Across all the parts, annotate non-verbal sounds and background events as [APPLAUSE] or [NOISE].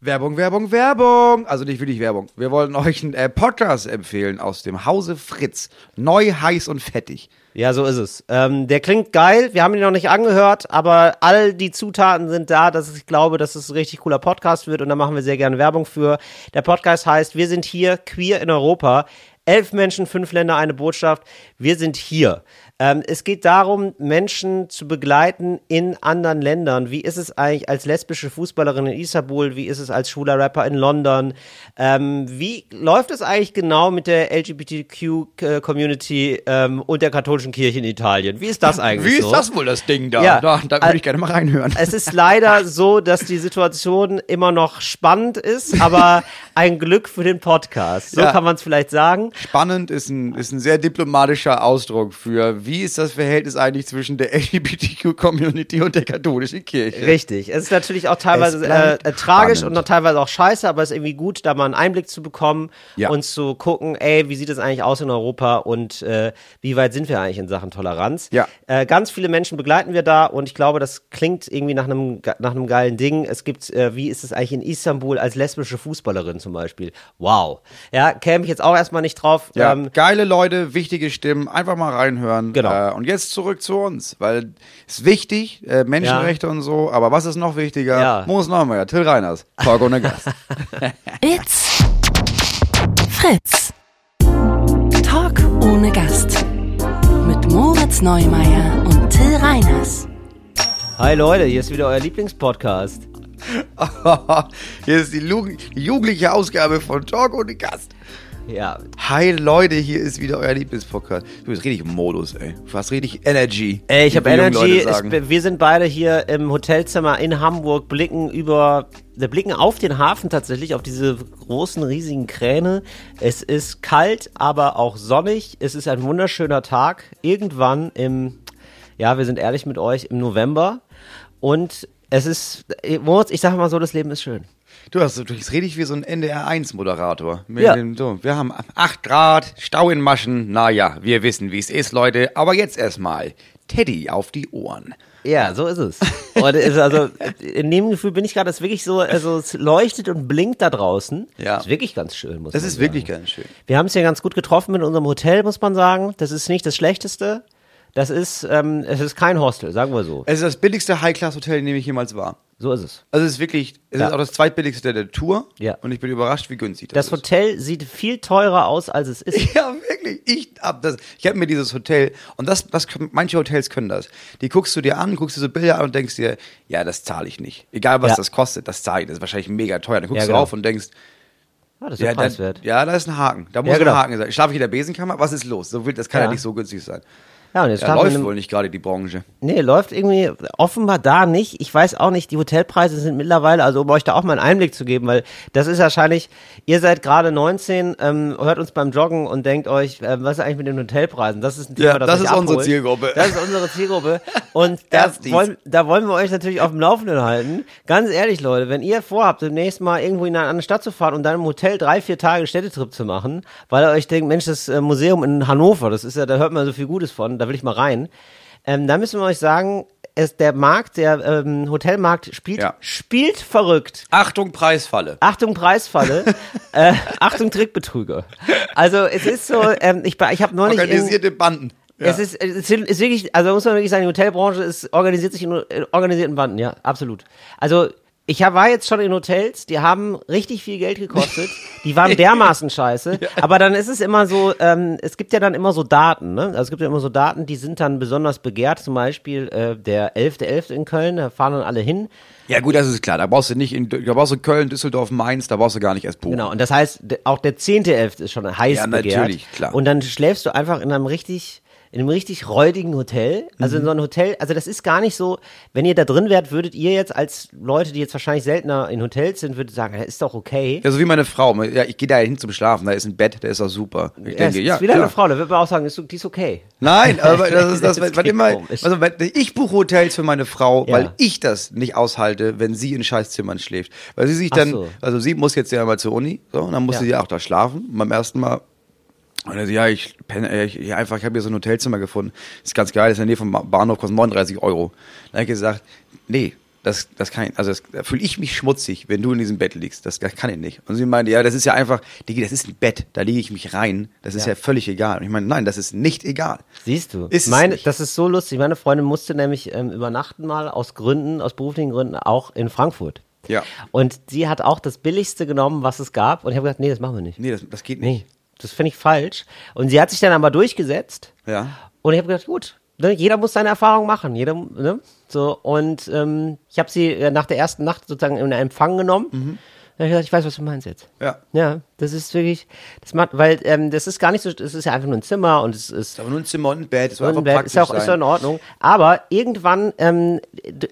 Werbung, Werbung, Werbung. Also nicht wirklich Werbung. Wir wollen euch einen äh, Podcast empfehlen aus dem Hause Fritz. Neu, heiß und fettig. Ja, so ist es. Ähm, der klingt geil. Wir haben ihn noch nicht angehört, aber all die Zutaten sind da, dass ich glaube, dass es ein richtig cooler Podcast wird und da machen wir sehr gerne Werbung für. Der Podcast heißt Wir sind hier, queer in Europa. Elf Menschen, fünf Länder, eine Botschaft. Wir sind hier. Ähm, es geht darum, Menschen zu begleiten in anderen Ländern. Wie ist es eigentlich als lesbische Fußballerin in Istanbul? Wie ist es als schwuler Rapper in London? Ähm, wie läuft es eigentlich genau mit der LGBTQ-Community ähm, und der katholischen Kirche in Italien? Wie ist das eigentlich Wie ist so? das wohl das Ding da? Ja. Da, da würde ich gerne mal reinhören. Es ist leider so, dass die Situation immer noch spannend ist, aber ein Glück für den Podcast. So Ja. kann man es vielleicht sagen. Spannend ist ein, ist ein sehr diplomatischer Ausdruck für, wie ist das Verhältnis eigentlich zwischen der LGBTQ-Community und der katholischen Kirche? Richtig. Es ist natürlich auch teilweise äh, äh, tragisch und noch teilweise auch scheiße, aber es ist irgendwie gut, da mal einen Einblick zu bekommen Ja. und zu gucken, ey, wie sieht es eigentlich aus in Europa und äh, wie weit sind wir eigentlich in Sachen Toleranz? Ja. Äh, ganz viele Menschen begleiten wir da und ich glaube, das klingt irgendwie nach einem nach einem geilen Ding. Es gibt, äh, wie ist es eigentlich in Istanbul als lesbische Fußballerin zum Beispiel? Wow. Ja, käme ich jetzt auch erstmal nicht drauf. Ja, Ähm, geile Leute, wichtige Stimmen, einfach mal reinhören. Genau. Äh, und jetzt zurück zu uns, weil es ist wichtig, äh, Menschenrechte und so, aber was ist noch wichtiger? Ja. Moos Neumeier, Till Reiners, Talk ohne Gast. [LAUGHS] It's Fritz. Talk ohne Gast. Mit Moritz Neumeier und Till Reiners. hi Leute, hier ist wieder euer Lieblingspodcast. [LAUGHS] Hier ist die, Lu die jugendliche Ausgabe von Talk ohne Gast. Ja, Hi Leute, hier ist wieder euer Lieblingspodcast. Du bist richtig im Modus, ey. Du hast richtig Energy. Ey, ich habe Energy. Es, wir sind beide hier im Hotelzimmer in Hamburg, blicken über, wir blicken auf den Hafen tatsächlich, auf diese großen, riesigen Kräne. Es ist kalt, aber auch sonnig. Es ist ein wunderschöner Tag. Irgendwann im, ja, wir sind ehrlich mit euch, im November. Und es ist, Moritz, ich sage mal so, das Leben ist schön. Du hast du bist richtig wie so ein NDR1-Moderator. Ja. So, wir haben 8 Grad, Stau in Maschen. Naja, wir wissen, wie es ist, Leute. Aber jetzt erstmal Teddy auf die Ohren. Ja, so ist es. Und ist also in dem Gefühl bin ich gerade, es ist wirklich so, also es leuchtet und blinkt da draußen. Ja. Ist wirklich ganz schön, muss Das man ist sagen. wirklich ganz schön. Wir haben es hier ganz gut getroffen mit unserem Hotel, muss man sagen. Das ist nicht das Schlechteste. Das ist, ähm, es ist kein Hostel, sagen wir so. Es ist das billigste High-Class-Hotel, in dem ich jemals war. So ist es. Also es ist wirklich, es Ja. ist auch das zweitbilligste der Tour. Ja. Und ich bin überrascht, wie günstig Das das, ist. Hotel sieht viel teurer aus, als es ist. [LAUGHS] Ja, wirklich. Ich hab das. Ich habe mir dieses Hotel und das, das können- manche Hotels können das. Die guckst du dir an, guckst dir so Bilder an und denkst dir, ja, das zahle ich nicht. Egal was Ja. das kostet, das zahle ich. Das ist wahrscheinlich mega teuer. Dann guckst Ja, du genau. drauf und denkst, Ah, das ist ja, ja, da, preiswert. ja, da ist ein Haken. Da muss genau. ein Haken sein. Schlafe ich in der Besenkammer? Was ist los? So das kann ja. Ja. nicht so günstig sein. Ja, und jetzt Ja, läuft in einem- wohl nicht gerade die Branche. Nee, läuft irgendwie offenbar da nicht. Ich weiß auch nicht, die Hotelpreise sind mittlerweile, also um euch da auch mal einen Einblick zu geben, weil das ist wahrscheinlich, ihr seid gerade 19, ähm, hört uns beim Joggen und denkt euch, ähm, was ist eigentlich mit den Hotelpreisen? Das ist ein Thema, Ja, das, das ist unsere abholt. Zielgruppe. Das ist unsere Zielgruppe. [LAUGHS] Und da wollen, da wollen wir euch natürlich auf dem Laufenden halten. Ganz ehrlich, Leute, wenn ihr vorhabt, demnächst mal irgendwo in eine andere Stadt zu fahren und dann im Hotel drei, vier Tage Städtetrip zu machen, weil ihr euch denkt, Mensch, das äh, Museum in Hannover, das ist ja, da hört man so viel Gutes von, da will ich mal rein. Ähm, da müssen wir euch sagen, es, der Markt, der ähm, Hotelmarkt spielt, Ja. spielt verrückt. Achtung, Preisfalle. Achtung Preisfalle, [LAUGHS] äh, Achtung Trickbetrüger. Also es ist so, ähm, ich, ich habe neulich in, Organisierte Banden. Ja. es ist, es ist wirklich, also muss man wirklich sagen, die Hotelbranche ist, organisiert sich in, in organisierten Banden, ja, absolut. Also, ich war jetzt schon in Hotels, die haben richtig viel Geld gekostet, die waren dermaßen scheiße, [LAUGHS] aber dann ist es immer so, ähm, es gibt ja dann immer so Daten, ne? Also es gibt ja immer so Daten, die sind dann besonders begehrt, zum Beispiel äh, der 11.11. in Köln, da fahren dann alle hin. ja, gut, das ist klar. Da brauchst du nicht in, da brauchst du Köln, Düsseldorf, Mainz, da brauchst du gar nicht erst buchen. Genau, und das heißt, auch der 10.11. ist schon heiß Ja, begehrt. natürlich, klar. Und dann schläfst du einfach in einem richtig, in einem richtig räudigen Hotel. Also Mhm. in so einem Hotel, also das ist gar nicht so, wenn ihr da drin wärt, würdet ihr jetzt als Leute, die jetzt wahrscheinlich seltener in Hotels sind, würdet sagen, das ist doch okay. Ja, so wie meine Frau. Ja, ich gehe da hin zum Schlafen, da ist ein Bett, der ist auch super. Ich Ja, denke, ist ja, wieder klar. eine Frau, da würde man auch sagen, ist, die ist okay. Nein, [LAUGHS] aber das ist das, Das was immer, komisch. also ich buche Hotels für meine Frau, Ja. weil ich das nicht aushalte, wenn sie in Scheißzimmern schläft. Weil sie sich Ach dann, so. also sie muss jetzt ja mal zur Uni, so, und dann musste Ja. sie auch da schlafen, beim ersten Mal. Und er so, ja, ich penne, äh, ich, ja, einfach, ich habe hier so ein Hotelzimmer gefunden. Ist ganz geil, ist in der Nähe vom Ba- Bahnhof, kostet 39 Euro. Dann habe ich gesagt, nee, das, das kann ich, also das, da fühle ich mich schmutzig, wenn du in diesem Bett liegst. Das, das kann ich nicht. Und sie meinte, ja, das ist ja einfach, Digi, das ist ein Bett, da lege ich mich rein. Das ist ja. Ja. völlig egal. Und ich meine, nein, das ist nicht egal. Siehst du? Ist meine, das ist so lustig. Meine Freundin musste nämlich ähm, übernachten mal aus Gründen, aus beruflichen Gründen, auch in Frankfurt. Ja. Und sie hat auch das Billigste genommen, was es gab. Und ich habe gesagt, nee, das machen wir nicht. Nee, das, das geht nicht. Nee, das finde ich falsch. Und sie hat sich dann aber durchgesetzt. Ja. Und ich habe gedacht, gut, ne, jeder muss seine Erfahrung machen. Jeder, ne? So, und ähm, ich habe sie äh, nach der ersten Nacht sozusagen in Empfang genommen. Mhm. Dann hab ich gesagt, ich weiß, was du meinst jetzt. Ja. Ja, das ist wirklich, das macht, weil ähm, das ist gar nicht so, das ist ja einfach nur ein Zimmer und es ist Aber nur ein Zimmer und ein Bett, das war einfach ein Bett, praktisch ist ja auch, ist ja sein. in Ordnung. Aber irgendwann, ähm,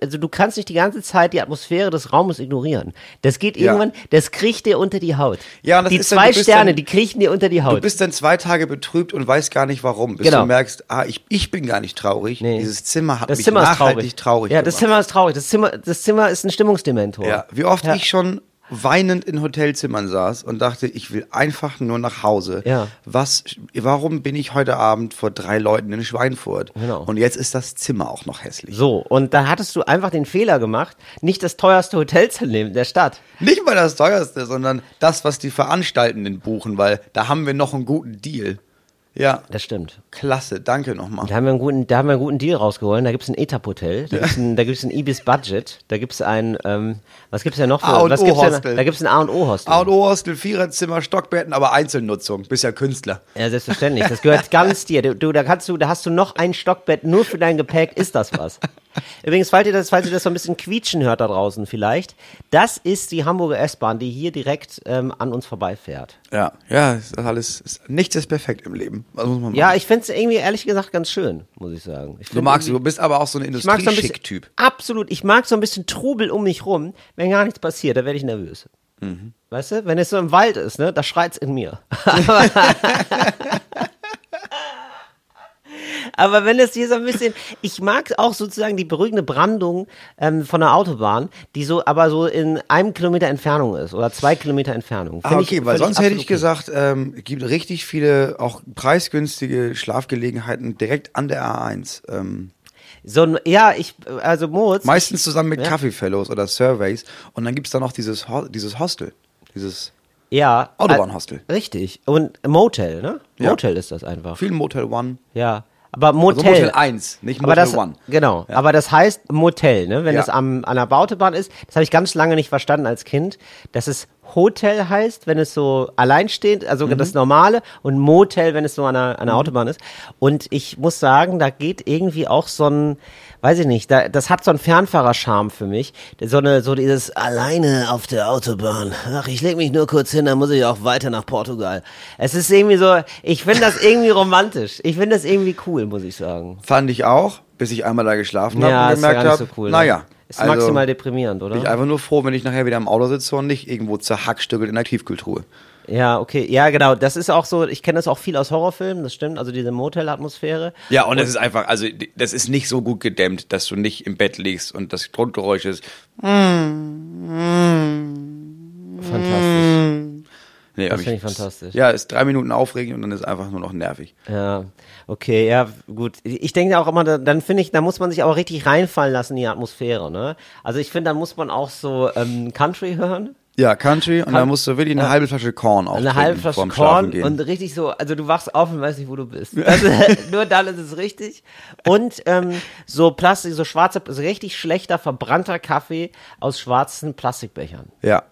also du kannst nicht die ganze Zeit die Atmosphäre des Raumes ignorieren. Das geht Ja. irgendwann, das kriecht dir unter die Haut. Ja, und das die ist dann- zwei du bist Sterne, dann- die kriechen dir unter die Du Haut. bist dann zwei Tage betrübt und weißt gar nicht warum. Bis Genau. du merkst, ah, ich, ich bin gar nicht traurig. Nee. Dieses Zimmer hat das mich Zimmer ist nachhaltig traurig. traurig, ja, das gemacht. Zimmer ist traurig. Das Zimmer, das Zimmer ist ein Stimmungsdementor. Ja, wie oft Ja. ich schon weinend in Hotelzimmern saß und dachte, ich will einfach nur nach Hause. Ja. Was, warum bin ich heute Abend vor drei Leuten in Schweinfurt? Genau. Und jetzt ist das Zimmer auch noch hässlich. So, und da hattest du einfach den Fehler gemacht, nicht das teuerste Hotel zu nehmen der Stadt. Nicht mal das teuerste, sondern das, was die Veranstaltenden buchen, weil da haben wir noch einen guten Deal. Ja, Das stimmt. klasse, danke nochmal. Da haben wir einen guten, da haben wir einen guten Deal rausgeholt. Da gibt's ein Etap-Hotel, da gibt's ein, da gibt's ein Ibis Budget, da gibt's ein, ähm, was gibt's denn noch für, A und was O gibt's Hostel. da gibt's ein A und O Hostel. A und O Hostel, Viererzimmer, Stockbetten, aber Einzelnutzung. Bist ja Künstler. Ja, selbstverständlich. Das gehört ganz [LAUGHS] dir. Du, du, da kannst du, da hast du noch ein Stockbett nur für dein Gepäck. Ist das was? [LAUGHS] Übrigens, falls ihr das, falls ihr das so ein bisschen quietschen hört da draußen vielleicht, das ist die Hamburger S-Bahn, die hier direkt ähm, an uns vorbeifährt. Ja, ja, ist alles, ist, nichts ist perfekt im Leben. Was muss man Ja, ich find's irgendwie ehrlich gesagt ganz schön, muss ich sagen. Ich du magst, du bist aber auch so ein mag so Industrieschick-Typ. absolut. Ich mag so ein bisschen Trubel um mich rum. Wenn gar nichts passiert, da werde ich nervös. Mhm. Weißt du, wenn es so im Wald ist, ne, da schreit's in mir. [LAUGHS] [LAUGHS] [LAUGHS] Aber wenn es hier so ein bisschen, ich mag auch sozusagen die beruhigende Brandung ähm, von der Autobahn, die so, aber so in einem Kilometer Entfernung ist oder zwei Kilometer Entfernung. Ah, okay, ich- weil sonst hätte ich gesagt, ähm, gibt richtig viele auch preisgünstige Schlafgelegenheiten direkt an der A1. Ähm, So, ein- ja, ich, also Moritz. meistens zusammen mit Ja. Coffee Fellows oder Surveys. Und dann gibt's da noch dieses, Ho dieses Hostel. Dieses ja. Autobahnhostel. äh, Richtig. Und Motel, ne? Ja. Motel ist das einfach. viel Motel One. Ja. Aber Motel. Also Motel 1, nicht Motel das, One. Genau, Ja. aber das heißt Motel, ne? wenn Ja. es am, an der Autobahn ist. Das habe ich ganz lange nicht verstanden als Kind, dass es Hotel heißt, wenn es so alleinstehend, also Mhm. das Normale, und Motel, wenn es so an der, an der Autobahn ist. Und ich muss sagen, da geht irgendwie auch so ein, weiß ich nicht, da, das hat so einen Fernfahrerscharme für mich. So eine, so dieses alleine auf der Autobahn. Ach, ich leg mich nur kurz hin, dann muss ich auch weiter nach Portugal. Es ist irgendwie so, ich finde das irgendwie romantisch. Ich finde das irgendwie cool, muss ich sagen. Fand ich auch, bis ich einmal da geschlafen habe Ja, und ist ja gemerkt habe, so cool. naja. ne? Ist also maximal deprimierend, oder? bin ich einfach nur froh, wenn ich nachher wieder im Auto sitze und nicht irgendwo zerhackstückelt in der Tiefkühltruhe. Ja, okay. Ja, genau. Das ist auch so, ich kenne das auch viel aus Horrorfilmen, das stimmt. Also diese Motel-Atmosphäre. Ja, und es ist einfach, also das ist nicht so gut gedämmt, dass du nicht im Bett liegst und das Grundgeräusch ist. Fantastisch. Nee, Das finde ich fantastisch. Ja, ist drei Minuten aufregend und dann ist einfach nur noch nervig. Ja, okay, ja, gut. Ich denke auch immer, da- dann finde ich, da muss man sich auch richtig reinfallen lassen in die Atmosphäre, ne? Also ich finde, dann muss man auch so ähm, Country hören. Ja, Country und dann musst du wirklich eine halbe Flasche Korn auch Eine halbe Flasche Korn und richtig so, also du wachst auf und weißt nicht, wo du bist. [LAUGHS] Also, nur dann ist es richtig. Und ähm, so Plastik, so schwarzer, so richtig schlechter, verbrannter Kaffee aus schwarzen Plastikbechern. ja.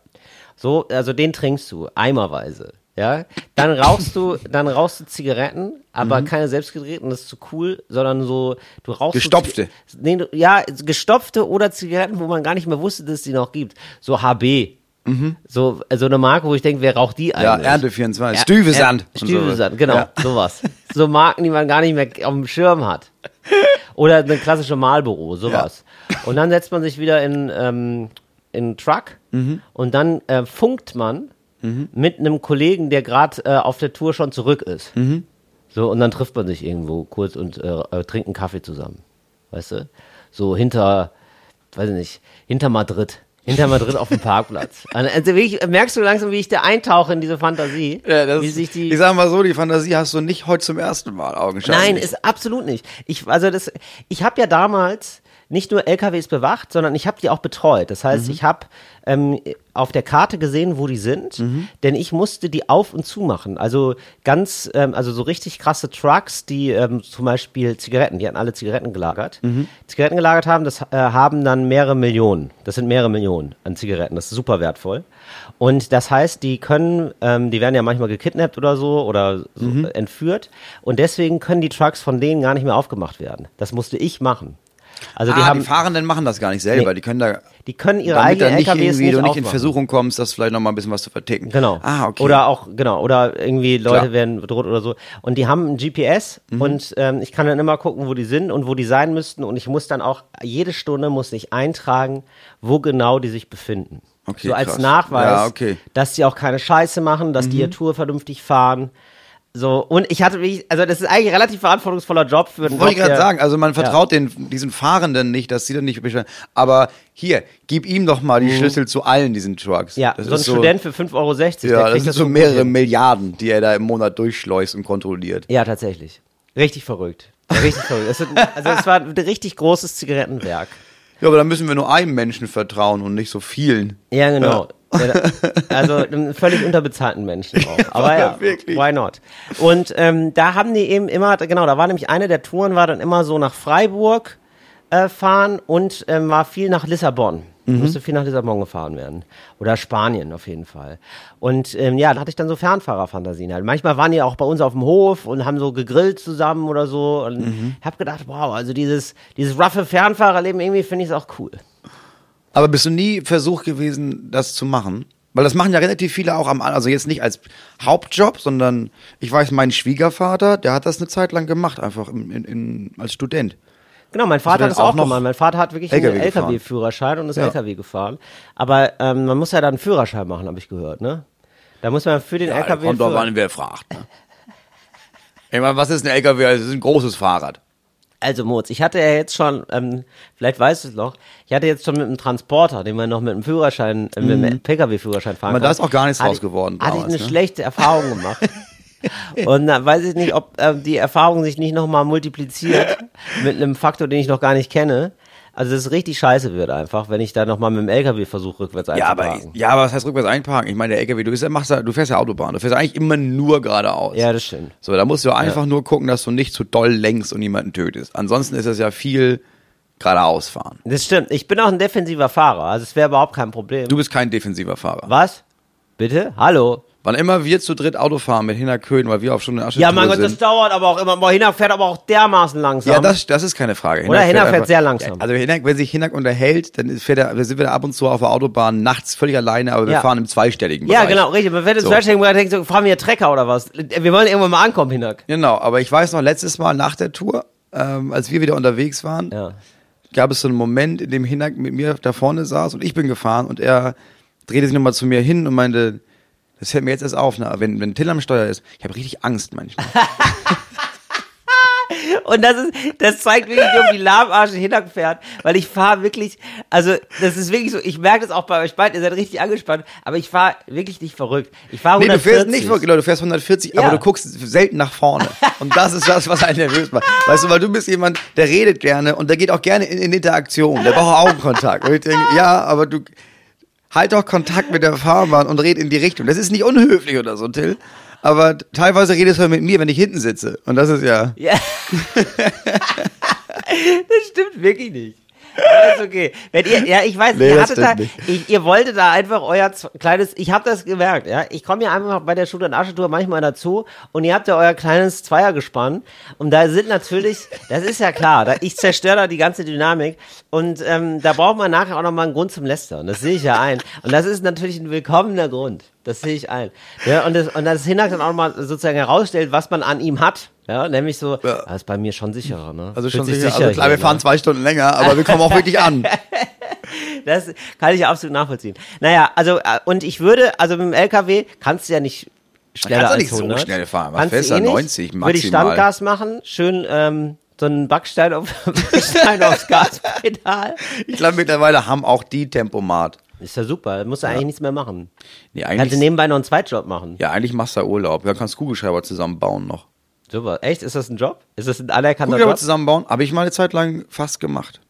So, also den trinkst du eimerweise. Ja, dann rauchst du, dann rauchst du Zigaretten, aber keine selbstgedrehten, das ist zu cool, sondern so, du rauchst so Gestopfte. Zi- nee, du, ja, gestopfte oder Zigaretten, wo man gar nicht mehr wusste, dass es die noch gibt. So HB. So, so eine Marke, wo ich denke, wer raucht die Ja, eigentlich? Ernte 24. Stüvesand. Ja, und Stüvesand, genau, Ja. sowas. So Marken, die man gar nicht mehr auf dem Schirm hat. Oder eine klassische Malbüro, sowas. Und dann setzt man sich wieder in, ähm, in einen Truck Mhm. und dann äh, funkt man mit einem Kollegen, der gerade äh, auf der Tour schon zurück ist. Mhm. So, und dann trifft man sich irgendwo kurz und äh, äh, trinkt einen Kaffee zusammen. Weißt du? So hinter, weiß ich nicht, hinter Madrid. Hinter Madrid auf dem [LAUGHS] Parkplatz. Also wirklich, merkst du langsam, wie ich da eintauche in diese Fantasie. Ja, das, wie sich die, ich sag mal so, die Fantasie hast du nicht heute zum ersten Mal augenscheinlich. Nein, ist absolut nicht. Ich, also das, ich habe ja damals nicht nur LKWs bewacht, sondern ich habe die auch betreut. Das heißt, ich habe ähm, auf der Karte gesehen, wo die sind, denn ich musste die auf und zu machen. Also ganz, ähm, also so richtig krasse Trucks, die ähm, zum Beispiel Zigaretten, die hatten alle Zigaretten gelagert. Zigaretten gelagert haben, das äh, haben dann mehrere Millionen. Das sind mehrere Millionen an Zigaretten. Das ist super wertvoll. Und das heißt, die können, ähm, die werden ja manchmal gekidnappt oder so oder so Mhm. entführt. Und deswegen können die Trucks von denen gar nicht mehr aufgemacht werden. Das musste ich machen. Also die ah, haben, die Fahrenden machen das gar nicht selber. Nee. Die können da, die können ihre eigenen nicht LKWs nicht du nicht in. Versuchung kommst, das vielleicht noch mal ein bisschen was zu verticken. Genau. Ah, okay. Oder auch, genau, oder irgendwie Leute Klar. werden bedroht oder so. Und die haben ein GPS Mhm. und ähm, ich kann dann immer gucken, wo die sind und wo die sein müssten. Und ich muss dann auch, jede Stunde muss ich eintragen, wo genau die sich befinden. Okay, so als krass. Nachweis, Ja, okay. Mhm. dass die auch keine Scheiße machen, dass die ihre Tour vernünftig fahren. So, und ich hatte wirklich, also das ist eigentlich ein relativ verantwortungsvoller Job für einen Wollte ich gerade sagen, also man vertraut den, diesen Fahrenden nicht, dass sie dann nicht bestellen. Aber hier, gib ihm doch mal die Schlüssel zu allen diesen Trucks. Mhm. Ja, das so ein ist Student für 5,60 Euro, Ja, das sind das so mehrere hin. Milliarden, die er da im Monat durchschleust und kontrolliert. Ja, tatsächlich. Richtig verrückt. Richtig verrückt. Es wird, also es war ein richtig großes Zigarettenwerk. Ja, aber da müssen wir nur einem Menschen vertrauen und nicht so vielen. Ja, genau. Ja, Also [LAUGHS] einem völlig unterbezahlten Menschen auch. Aber ja, wirklich. why not? Und ähm, da haben die eben immer, genau, da war nämlich eine der Touren, war dann immer so nach Freiburg äh, fahren und ähm, war viel nach Lissabon. Mhm. Musste viel nach Lissabon gefahren werden. Oder Spanien auf jeden Fall. Und ähm, ja, da hatte ich dann so Fernfahrerfantasien halt. Manchmal waren die auch bei uns auf dem Hof und haben so gegrillt zusammen oder so. Und Mhm. hab gedacht, wow, also dieses, dieses roughe Fernfahrerleben, irgendwie finde ich es auch cool. Aber bist du nie versucht gewesen, das zu machen? Weil das machen ja relativ viele auch am, also jetzt nicht als Hauptjob, sondern ich weiß, mein Schwiegervater, der hat das eine Zeit lang gemacht, einfach in, in, in, als Student. Genau, mein Vater hat das auch auch noch gemacht. Mein Vater hat wirklich LKW einen? LKW-Führerschein und ist Ja. LKW gefahren. Aber ähm, man muss ja dann einen Führerschein machen, habe ich gehört, ne? Da muss man für den LKW. kommt Führer- an, wer fragt. Ne? Ich meine, was ist ein LKW? Also, Das ist ein großes Fahrrad. Also Moritz, ich hatte ja jetzt schon, ähm, vielleicht weißt du es noch, ich hatte jetzt schon mit einem Transporter, den man noch mit einem Führerschein, äh, mit einem PKW-Führerschein fahren Aber kann. da ist auch gar nichts hatte, draus geworden Hatte ich damals, eine ne? schlechte Erfahrung gemacht. [LAUGHS] Und dann weiß ich nicht, ob ähm, die Erfahrung sich nicht nochmal multipliziert [LAUGHS] mit einem Faktor, den ich noch gar nicht kenne. Also dass es richtig scheiße wird einfach, wenn ich da nochmal mit dem LKW versuche, rückwärts Ja, aber, einzuparken. ja, aber was heißt rückwärts einparken? Ich meine, der LKW, du, bist, ja- machst, ja- du fährst ja Autobahn. Du fährst eigentlich immer nur geradeaus. Ja, das stimmt. So, da musst du einfach nur gucken, dass du nicht zu doll lenkst und jemanden tötest. Ansonsten ist es ja viel geradeaus fahren. Das stimmt. Ich bin auch ein defensiver Fahrer, also es wäre überhaupt kein Problem. Du bist kein defensiver Fahrer. Was? Bitte? Hallo? Wann immer wir zu dritt Auto fahren mit Hinterköln, weil wir auf schon eine Asche Ja, mein Gott, das sind. dauert aber auch immer. Boah, Hinak fährt aber auch dermaßen langsam. Ja, das, das ist keine Frage. Oder Hinak fährt einfach- sehr langsam. Ja, also Hinak, wenn sich Hinak unterhält, dann fährt er, wir sind wir ab und zu auf der Autobahn nachts völlig alleine, aber wir Ja. fahren im zweistelligen Ja, Bereich. genau, richtig. Man wird jetzt So. so. denken, man denkt so, fahren wir Trecker oder was? Wir wollen irgendwann mal ankommen, Hinak. Genau, aber ich weiß noch, letztes Mal nach der Tour, ähm, als wir wieder unterwegs waren, Ja. gab es so einen Moment, in dem Hinak mit mir da vorne saß und ich bin gefahren und er drehte sich nochmal zu mir hin und meinte, das fällt mir jetzt erst auf, ne? wenn, wenn Till am Steuer ist, ich habe richtig Angst manchmal. [LAUGHS] Und das ist, das zeigt wirklich, wie um die lahmarsche Hinak fährt, weil ich fahre wirklich, also das ist wirklich so, ich merke das auch bei euch beiden, ihr seid richtig angespannt, aber ich fahre wirklich nicht verrückt. Ich fahre Nee, du 140. fährst nicht wirklich, du fährst 140, Ja. aber du guckst selten nach vorne. Und das ist das, was einen nervös macht. Weißt du, weil du bist jemand, der redet gerne und der geht auch gerne in, in Interaktion. Der braucht Augenkontakt. Und ich denke, ja, aber du halt doch Kontakt mit der Fahrbahn und red in die Richtung. Das ist nicht unhöflich oder so, Till. Aber teilweise redest du mit mir, wenn ich hinten sitze. Und das ist ja. Ja. [LAUGHS] das stimmt wirklich nicht. Ist okay. Wenn ihr, ja, ich weiß, Nee, ihr hattet da, ich, ihr wolltet da einfach euer kleines, ich habe das gemerkt, ja. Ich komme ja einfach bei der Schule- und Aschetour manchmal dazu und ihr habt ja euer kleines Zweiergespann und da sind natürlich, das ist ja klar, da, ich zerstöre da die ganze Dynamik und ähm, da braucht man nachher auch nochmal einen Grund zum Lästern, das sehe ich ja ein. Und das ist natürlich ein willkommener Grund, das sehe ich ein. Ja, und das, und das Hinak dann auch mal sozusagen herausstellt, was man an ihm hat, ja, nämlich so, Ja. das ist bei mir schon sicherer, ne? Also Fühlt schon sich sicher. Also klar, wir hier, fahren ne? zwei Stunden länger, aber wir kommen auch wirklich an. [LAUGHS] Das kann ich absolut nachvollziehen. Naja, also, äh, und ich würde, also mit dem LKW kannst du ja nicht schneller kannst du als nicht so 100. schnell fahren. Was Kannst fährst du? eh nicht. 90 Würde ich maximal. Standgas machen, schön, ähm, so einen Backstein, auf, [LAUGHS] Backstein aufs Gaspedal. Ich glaube, mittlerweile haben auch die Tempomat. Ist ja super, musst du eigentlich nichts mehr machen. Nee, Kannst du eigentlich, nebenbei noch einen Zweitjob machen. ja, eigentlich machst du ja Urlaub. Ja, kannst Kugelschreiber zusammenbauen noch. Super. Echt? Ist das ein Job? Ist das ein anerkannter Kugelschreiber Job? zusammenbauen, habe ich mal eine Zeit lang fast gemacht.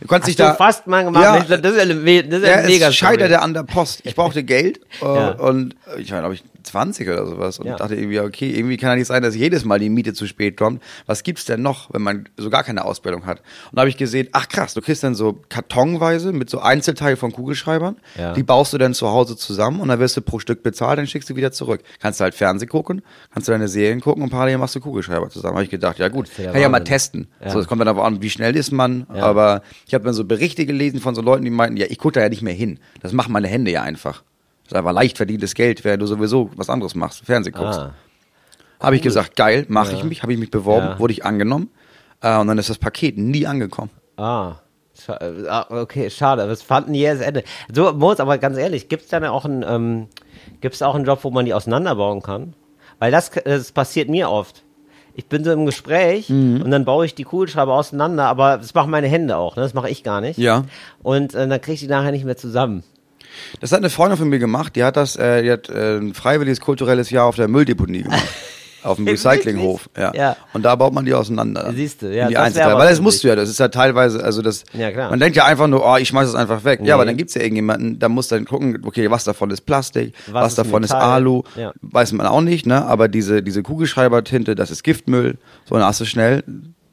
Du kannst dich da fast mal gemacht? Ja, das ist ja eine, me- das ist ja mega es scheiterte an der Post. Ich brauchte [LAUGHS] Geld äh, Ja. und ich war, glaube ich, 20 oder sowas und Ja. dachte irgendwie, okay, irgendwie kann ja nicht sein, dass jedes Mal die Miete zu spät kommt. Was gibt's denn noch, wenn man so gar keine Ausbildung hat? Und da habe ich gesehen, ach krass, du kriegst dann so kartonweise mit so Einzelteilen von Kugelschreibern. Ja. Die baust du dann zu Hause zusammen und dann wirst du pro Stück bezahlt, dann schickst du wieder zurück. Kannst du halt Fernsehen gucken, kannst du deine Serien gucken und parallel machst du Kugelschreiber zusammen. Habe ich gedacht, ja gut, kann ich ja mal testen. So, es kommt dann aber an, wie schnell ist man. Aber ich habe dann so Berichte gelesen von so Leuten, die meinten, ja, ich gucke da ja nicht mehr hin. Das machen meine Hände ja einfach. Das ist einfach leicht verdientes Geld, während du sowieso was anderes machst, Fernsehen guckst. Ah. Habe ich gesagt, geil, mache ich mich, habe ich mich beworben, Ja. wurde ich angenommen. Äh, und dann ist das Paket nie angekommen. Ah. Scha äh, ah, okay, schade, aber es fand ein jähes Ende. So, Moritz, aber ganz ehrlich, gibt es dann auch einen, ähm, gibt's auch einen Job, wo man die auseinanderbauen kann? Weil das, das passiert mir oft. Ich bin so im Gespräch Mhm. und dann baue ich die Kugelschreiber auseinander, aber das machen meine Hände auch, ne? das mache ich gar nicht. Ja. Und äh, dann kriege ich die nachher nicht mehr zusammen. Das hat eine Freundin von mir gemacht, die hat das, äh, die hat äh, ein freiwilliges kulturelles Jahr auf der Mülldeponie gemacht. [LAUGHS] Auf dem Recyclinghof, ja. Ja. Und da baut man die auseinander. Siehst du, ja, die das Weil das musst du ja, das ist ja teilweise, also das, Ja, klar. man denkt ja einfach nur, oh, ich schmeiß es einfach weg. Nee. Ja, aber dann gibt's ja irgendjemanden, da muss dann gucken, okay, was davon ist Plastik, Was was, ist davon Metall? ist Alu, Ja. weiß man auch nicht, ne, aber diese, diese Kugelschreibertinte, das ist Giftmüll, so, dann hast du schnell,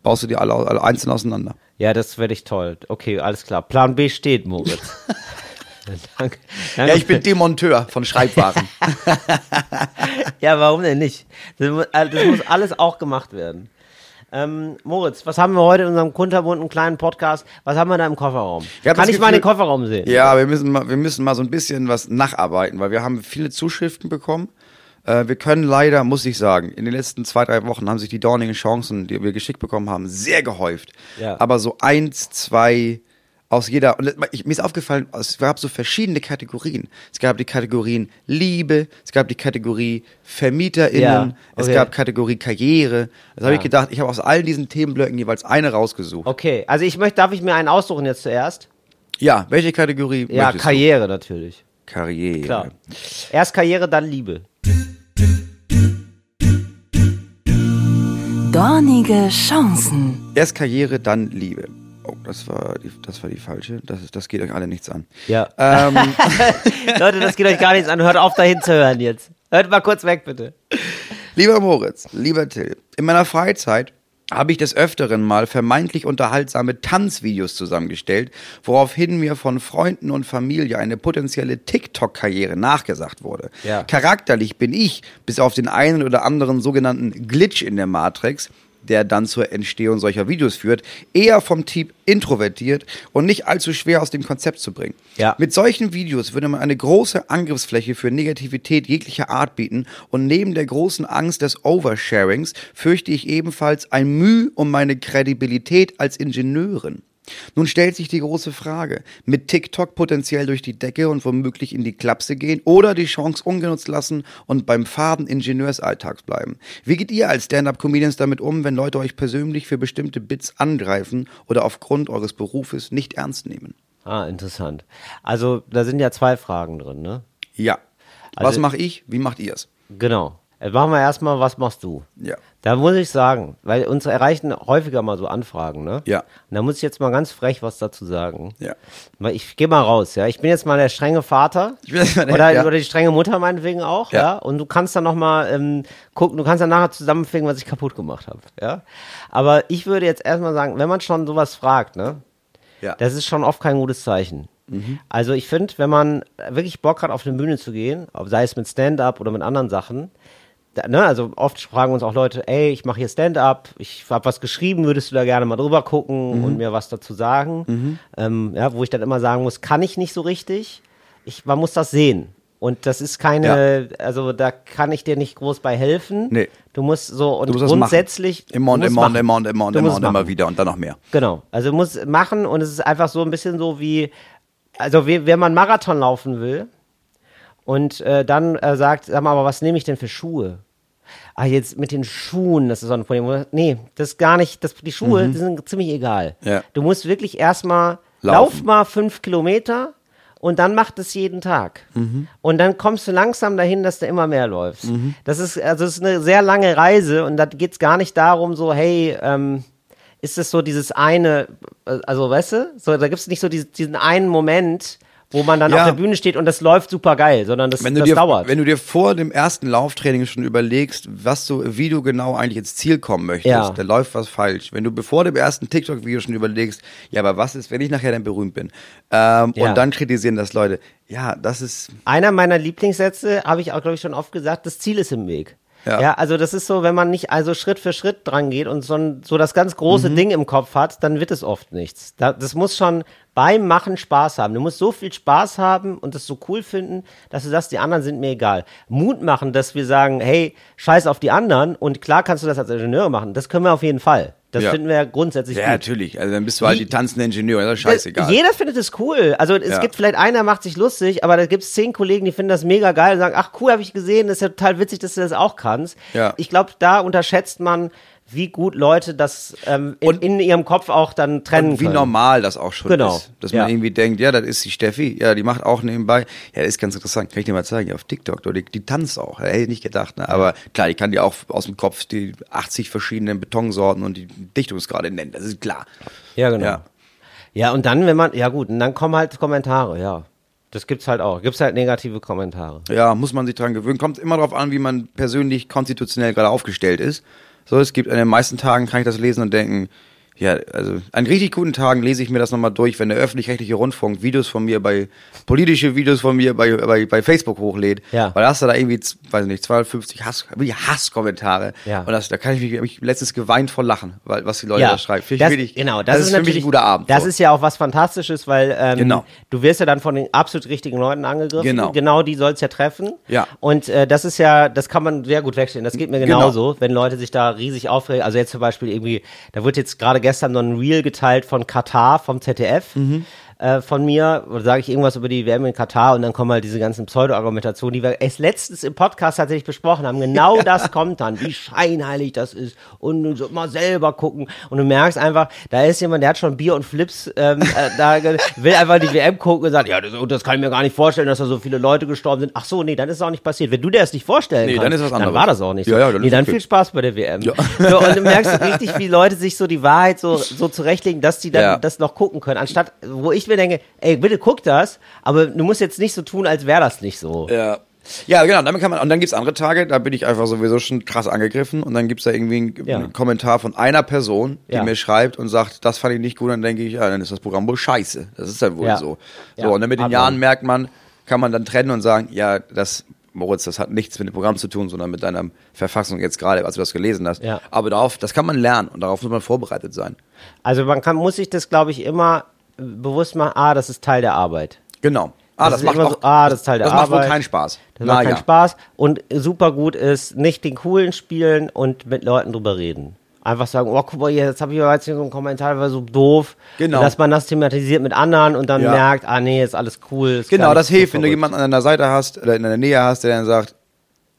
baust du die alle, alle einzeln auseinander. Ja, das werde ich toll. Okay, alles klar. Plan B steht, Moritz. [LAUGHS] Danke. Ja, ich bin Demonteur von Schreibwaren. [LAUGHS] Ja, warum denn nicht? Das muss, äh, das muss alles auch gemacht werden. Ähm, Moritz, was haben wir heute in unserem kunterbunten kleinen Podcast? Was haben wir da im Kofferraum? Kann ich mal den Gefühl- Kofferraum sehen? Ja, wir müssen mal, wir müssen mal so ein bisschen was nacharbeiten, weil wir haben viele Zuschriften bekommen. Äh, wir können leider, muss ich sagen, in den letzten zwei, drei Wochen haben sich die dornigen Chancen, die wir geschickt bekommen haben, sehr gehäuft. Ja. Aber so eins, zwei aus jeder, und ich, mir ist aufgefallen, es gab so verschiedene Kategorien. Es gab die Kategorien Liebe, es gab die Kategorie VermieterInnen, Ja, es okay. gab Kategorie Karriere. Das habe Ja. ich gedacht, ich habe aus all diesen Themenblöcken jeweils eine rausgesucht. Okay, also ich möchte, darf ich mir einen aussuchen jetzt zuerst? Ja, welche Kategorie Ja, möchtest Karriere natürlich. du? Karriere. Klar. Erst Karriere, dann Liebe. Dornige Chancen. Erst Karriere, dann Liebe. Oh, das war die, das war die falsche. Das, das geht euch alle nichts an. Ja. Ähm, [LAUGHS] Leute, das geht euch gar nichts an. Hört auf, dahin zu hören jetzt. Hört mal kurz weg, bitte. lieber Moritz, lieber Till, in meiner Freizeit habe ich des Öfteren mal vermeintlich unterhaltsame Tanzvideos zusammengestellt, woraufhin mir von Freunden und Familie eine potenzielle TikTok-Karriere nachgesagt wurde. Ja. Charakterlich bin ich, bis auf den einen oder anderen sogenannten Glitch in der Matrix, der dann zur Entstehung solcher Videos führt, eher vom Typ introvertiert und nicht allzu schwer aus dem Konzept zu bringen. Ja. Mit solchen Videos würde man eine große Angriffsfläche für Negativität jeglicher Art bieten und neben der großen Angst des Oversharings fürchte ich ebenfalls ein Mühe um meine Kredibilität als Ingenieurin. Nun stellt sich die große Frage, mit TikTok potenziell durch die Decke und womöglich in die Klapse gehen oder die Chance ungenutzt lassen und beim faden Ingenieursalltags bleiben. Wie geht ihr als Stand-Up-Comedians damit um, wenn Leute euch persönlich für bestimmte Bits angreifen oder aufgrund eures Berufes nicht ernst nehmen? Ah, interessant. Also, da sind ja zwei Fragen drin, ne? Ja. Also- Was mache ich? Wie macht ihr es? Genau. Jetzt machen wir erstmal, was machst du? Ja. Da muss ich sagen, weil uns erreichen häufiger mal so Anfragen, ne? Ja. Und da muss ich jetzt mal ganz frech was dazu sagen. Ja. Weil ich gehe mal raus, ja. Ich bin jetzt mal der strenge Vater. Ich bin jetzt mal der- oder, ja. oder die strenge Mutter meinetwegen auch, ja. Ja. Und du kannst dann nochmal ähm, gucken, du kannst dann nachher zusammenfinden, was ich kaputt gemacht habe, ja. Aber ich würde jetzt erstmal sagen, wenn man schon sowas fragt, ne? Ja. Das ist schon oft kein gutes Zeichen. Also ich finde, wenn man wirklich Bock hat, auf eine Bühne zu gehen, ob- sei es mit Stand-up oder mit anderen Sachen, ne, also oft fragen uns auch Leute, ey, ich mache hier Stand-up, ich habe was geschrieben, würdest du da gerne mal drüber gucken und mir was dazu sagen? Ähm, ja, wo ich dann immer sagen muss, kann ich nicht so richtig. Ich, man muss das sehen. Und das ist keine, also da kann ich dir nicht groß bei helfen. Nee. Du musst so und musst grundsätzlich machen. Immer und immer und immer und immer und immer und immer wieder und dann noch mehr. Genau. Also muss machen und es ist einfach so ein bisschen so wie, also wie, wenn man Marathon laufen will und äh, dann äh, sagt, sag mal, aber was nehme ich denn für Schuhe? Ah, jetzt mit den Schuhen, das ist so ein Problem. Nee, das ist gar nicht, das, die Schuhe, die sind ziemlich egal. Mhm. Ja. Du musst wirklich erstmal, lauf mal fünf Kilometer und dann mach das jeden Tag. Mhm. Und dann kommst du langsam dahin, dass du immer mehr läufst. Das ist, also das ist eine sehr lange Reise und da geht's gar nicht darum, so, hey, ähm, ist es so dieses eine, äh, also weißt du, so, da gibt es nicht so diesen einen Moment, wo man dann Ja. auf der Bühne steht und das läuft super geil, sondern das, Wenn das dir, dauert. wenn du dir vor dem ersten Lauftraining schon überlegst, was du, wie du genau eigentlich ins Ziel kommen möchtest, Ja. da läuft was falsch. Wenn du bevor dem ersten TikTok-Video schon überlegst, ja, aber was ist, wenn ich nachher dann berühmt bin? Ähm, Ja. Und dann kritisieren das Leute. Ja, das ist, Einer meiner Lieblingssätze habe ich auch, glaube ich, schon oft gesagt, das Ziel ist im Weg. Ja. Ja. also das ist so, wenn man nicht also Schritt für Schritt dran geht und so, ein, so das ganz große Ding im Kopf hat, dann wird es oft nichts. Da, das muss schon beim Machen Spaß haben. Du musst so viel Spaß haben und das so cool finden, dass du sagst, die anderen sind mir egal. Mut machen, dass wir sagen, hey, scheiß auf die anderen und klar kannst du das als Ingenieur machen. Das können wir auf jeden Fall. Das Ja. finden wir ja grundsätzlich ja, gut. natürlich. Also dann bist du halt Wie- die tanzende Ingenieur, das ist scheißegal. Jeder findet es cool. Also es Ja. gibt vielleicht einer, macht sich lustig, aber da gibt es zehn Kollegen, die finden das mega geil und sagen, ach cool, habe ich gesehen, das ist ja total witzig, dass du das auch kannst. Ja. Ich glaube, da unterschätzt man, wie gut Leute das ähm, in, Und- in ihrem Kopf auch dann trennen Und wie können. normal das auch schon Genau. ist. Dass Ja. man irgendwie denkt, ja, das ist die Steffi, ja, die macht auch nebenbei. Ja, das ist ganz interessant. Kann ich dir mal zeigen, auf TikTok, die, die tanzt auch. Hätte ich nicht gedacht, ne? Aber klar, ich kann dir auch aus dem Kopf die 80 verschiedenen Betonsorten und die Dichtungsgrade nennen. Das ist klar. Ja, genau. Ja. Ja. und dann, wenn man, ja gut, und dann kommen halt Kommentare, ja. Das gibt's halt auch. Gibt's halt negative Kommentare. Ja, muss man sich dran gewöhnen. Kommt immer darauf an, wie man persönlich konstitutionell gerade aufgestellt ist. So, es gibt an den meisten Tagen kann ich das lesen und denken, ja, also an richtig guten Tagen lese ich mir das nochmal durch, wenn der öffentlich-rechtliche Rundfunk Videos von mir bei, politische Videos von mir bei, bei, bei Facebook hochlädt. Ja. Weil da hast du da irgendwie, weiß nicht, 250 Hass, wie Hasskommentare. Ja. Und das, da kann ich mich, ich letztens geweint vor Lachen, weil, was die Leute da schreiben. Finde ich das, wirklich, genau, das, ist, für mich ein guter Abend. Das so. ist ja auch was Fantastisches, weil ähm, Genau. du wirst ja dann von den absolut richtigen Leuten angegriffen. Genau. Genau die soll es ja treffen. Ja. Und äh, das ist ja, das kann man sehr gut wegstellen. Das geht mir Genau. genauso, wenn Leute sich da riesig aufregen. Also jetzt zum Beispiel irgendwie, da wird jetzt gerade gestern noch ein Reel geteilt von Katar, vom ZDF. Mhm. Äh, von mir, oder sage ich irgendwas über die WM in Katar und dann kommen halt diese ganzen Pseudo-Argumentationen, die wir erst letztens im Podcast tatsächlich besprochen haben. Genau [LAUGHS] das kommt dann, wie scheinheilig das ist und du sollst mal selber gucken und du merkst einfach, da ist jemand, der hat schon Bier und Flips, ähm, äh, da will einfach die WM gucken und sagt, ja, das, das kann ich mir gar nicht vorstellen, dass da so viele Leute gestorben sind. Ach so, nee, dann ist es auch nicht passiert. Wenn du dir das nicht vorstellen Nee, kannst, dann ist was dann anderes. war das auch nicht so. Ja, ja, dann nee, dann okay. viel Spaß bei der WM. [LAUGHS] So, und du merkst so richtig, wie Leute sich so die Wahrheit so, so zurechtlegen, dass die dann Ja. das noch gucken können. Anstatt, wo ich mir denke, ey, bitte guck das, aber du musst jetzt nicht so tun, als wäre das nicht so. Ja. Ja, genau, damit kann man, und dann gibt's andere Tage, da bin ich einfach sowieso schon krass angegriffen und dann gibt's da irgendwie einen, Ja. einen Kommentar von einer Person, die Ja. mir schreibt und sagt, das fand ich nicht gut, dann denke ich, ja, dann ist das Programm wohl scheiße. Das ist dann wohl Ja. so. So, und dann mit den hat Jahren man. merkt man, kann man dann trennen und sagen, ja, das, Moritz, das hat nichts mit dem Programm zu tun, sondern mit deiner Verfassung jetzt gerade, als du das gelesen hast. Aber darauf, das kann man lernen und darauf muss man vorbereitet sein. Also man kann, muss sich das, glaube ich, immer bewusst machen, ah, das ist Teil der Arbeit. Genau. Ah, Das das, ist macht auch, so, ah, das ist Teil der das macht wohl keinen Spaß. Das macht keinen ja. Spaß. Und super gut ist, nicht den coolen spielen und mit Leuten drüber reden. Einfach sagen, oh, guck mal, hier, jetzt habe ich aber jetzt hier so einen Kommentar, war so doof. Genau. Dass man das thematisiert mit anderen und dann Ja. merkt, ah nee, ist alles cool. Ist Genau, das hilft, wenn du jemanden an deiner Seite hast oder in deiner Nähe hast, der dann sagt,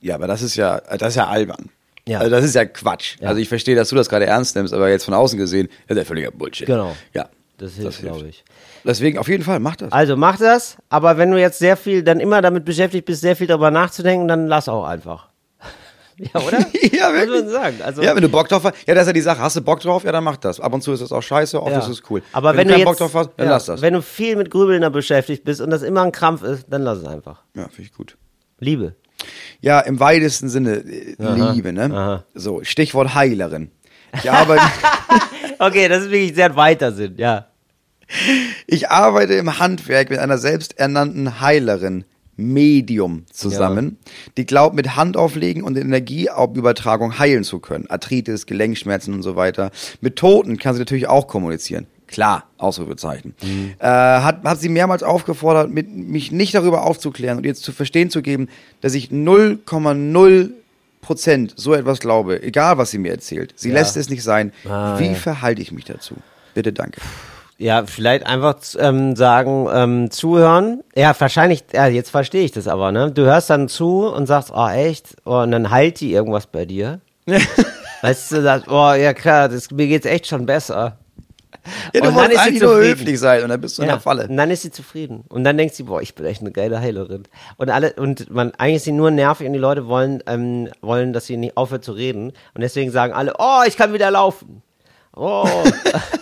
ja, aber das ist ja, das ist ja albern. Ja. Also das ist ja Quatsch. Ja. Also ich verstehe, dass du das gerade ernst nimmst, aber jetzt von außen gesehen, das ist ja völliger Bullshit. Genau. Ja. Das hilft, glaube ich. Deswegen auf jeden Fall, mach das. Also mach das, aber wenn du jetzt sehr viel, dann immer damit beschäftigt bist, sehr viel darüber nachzudenken, dann lass auch einfach. [LAUGHS] ja, oder? [LAUGHS] ja, Muss wirklich. man sagen. Also, ja, wenn du Bock drauf hast, ja, das ist ja die Sache. Hast du Bock drauf, ja, dann mach das. Ab und zu ist das auch scheiße, oft ja. ist es cool. Aber wenn, du keinen jetzt, Bock drauf hast, dann ja, lass das. Wenn du viel mit Grübeln da beschäftigt bist und das immer ein Krampf ist, dann lass es einfach. ja, finde ich gut. Liebe. Ja, im weitesten Sinne äh, Liebe, ne? aha. So, Stichwort Heilerin. Ich arbeite, [LAUGHS] Okay, das ist wirklich sehr weiter Sinn, ja. Ich arbeite im Handwerk mit einer selbsternannten Heilerin, Medium, zusammen, die glaubt, mit Handauflegen und Energieübertragung heilen zu können. Arthritis, Gelenkschmerzen und so weiter. Mit Toten kann sie natürlich auch kommunizieren. Klar, Ausrufezeichen. Äh, hat, hat sie mehrmals aufgefordert, mit, mich nicht darüber aufzuklären und jetzt zu verstehen zu geben, dass ich 0,0 Prozent so etwas glaube, egal was sie mir erzählt. Sie Ja. lässt es nicht sein. Ah, Wie ja. verhalte ich mich dazu? Bitte danke. Ja, vielleicht einfach ähm, sagen, ähm, zuhören. Ja, wahrscheinlich, ja, jetzt verstehe ich das aber, ne? Du hörst dann zu und sagst, oh, echt? Oh, und dann heilt die irgendwas bei dir. [LAUGHS] weißt du, sagst, oh, ja klar, das, mir geht's echt schon besser. Ja, du Und dann ist sie nur höflich sein und dann bist du in Ja, der Falle. Und dann ist sie zufrieden. Und dann denkt sie, boah, ich bin echt eine geile Heilerin. Und alle, und man, eigentlich ist sie nur nervig und die Leute wollen, ähm, wollen, dass sie nicht aufhört zu reden. Und deswegen sagen alle, oh, ich kann wieder laufen. Oh. [LAUGHS]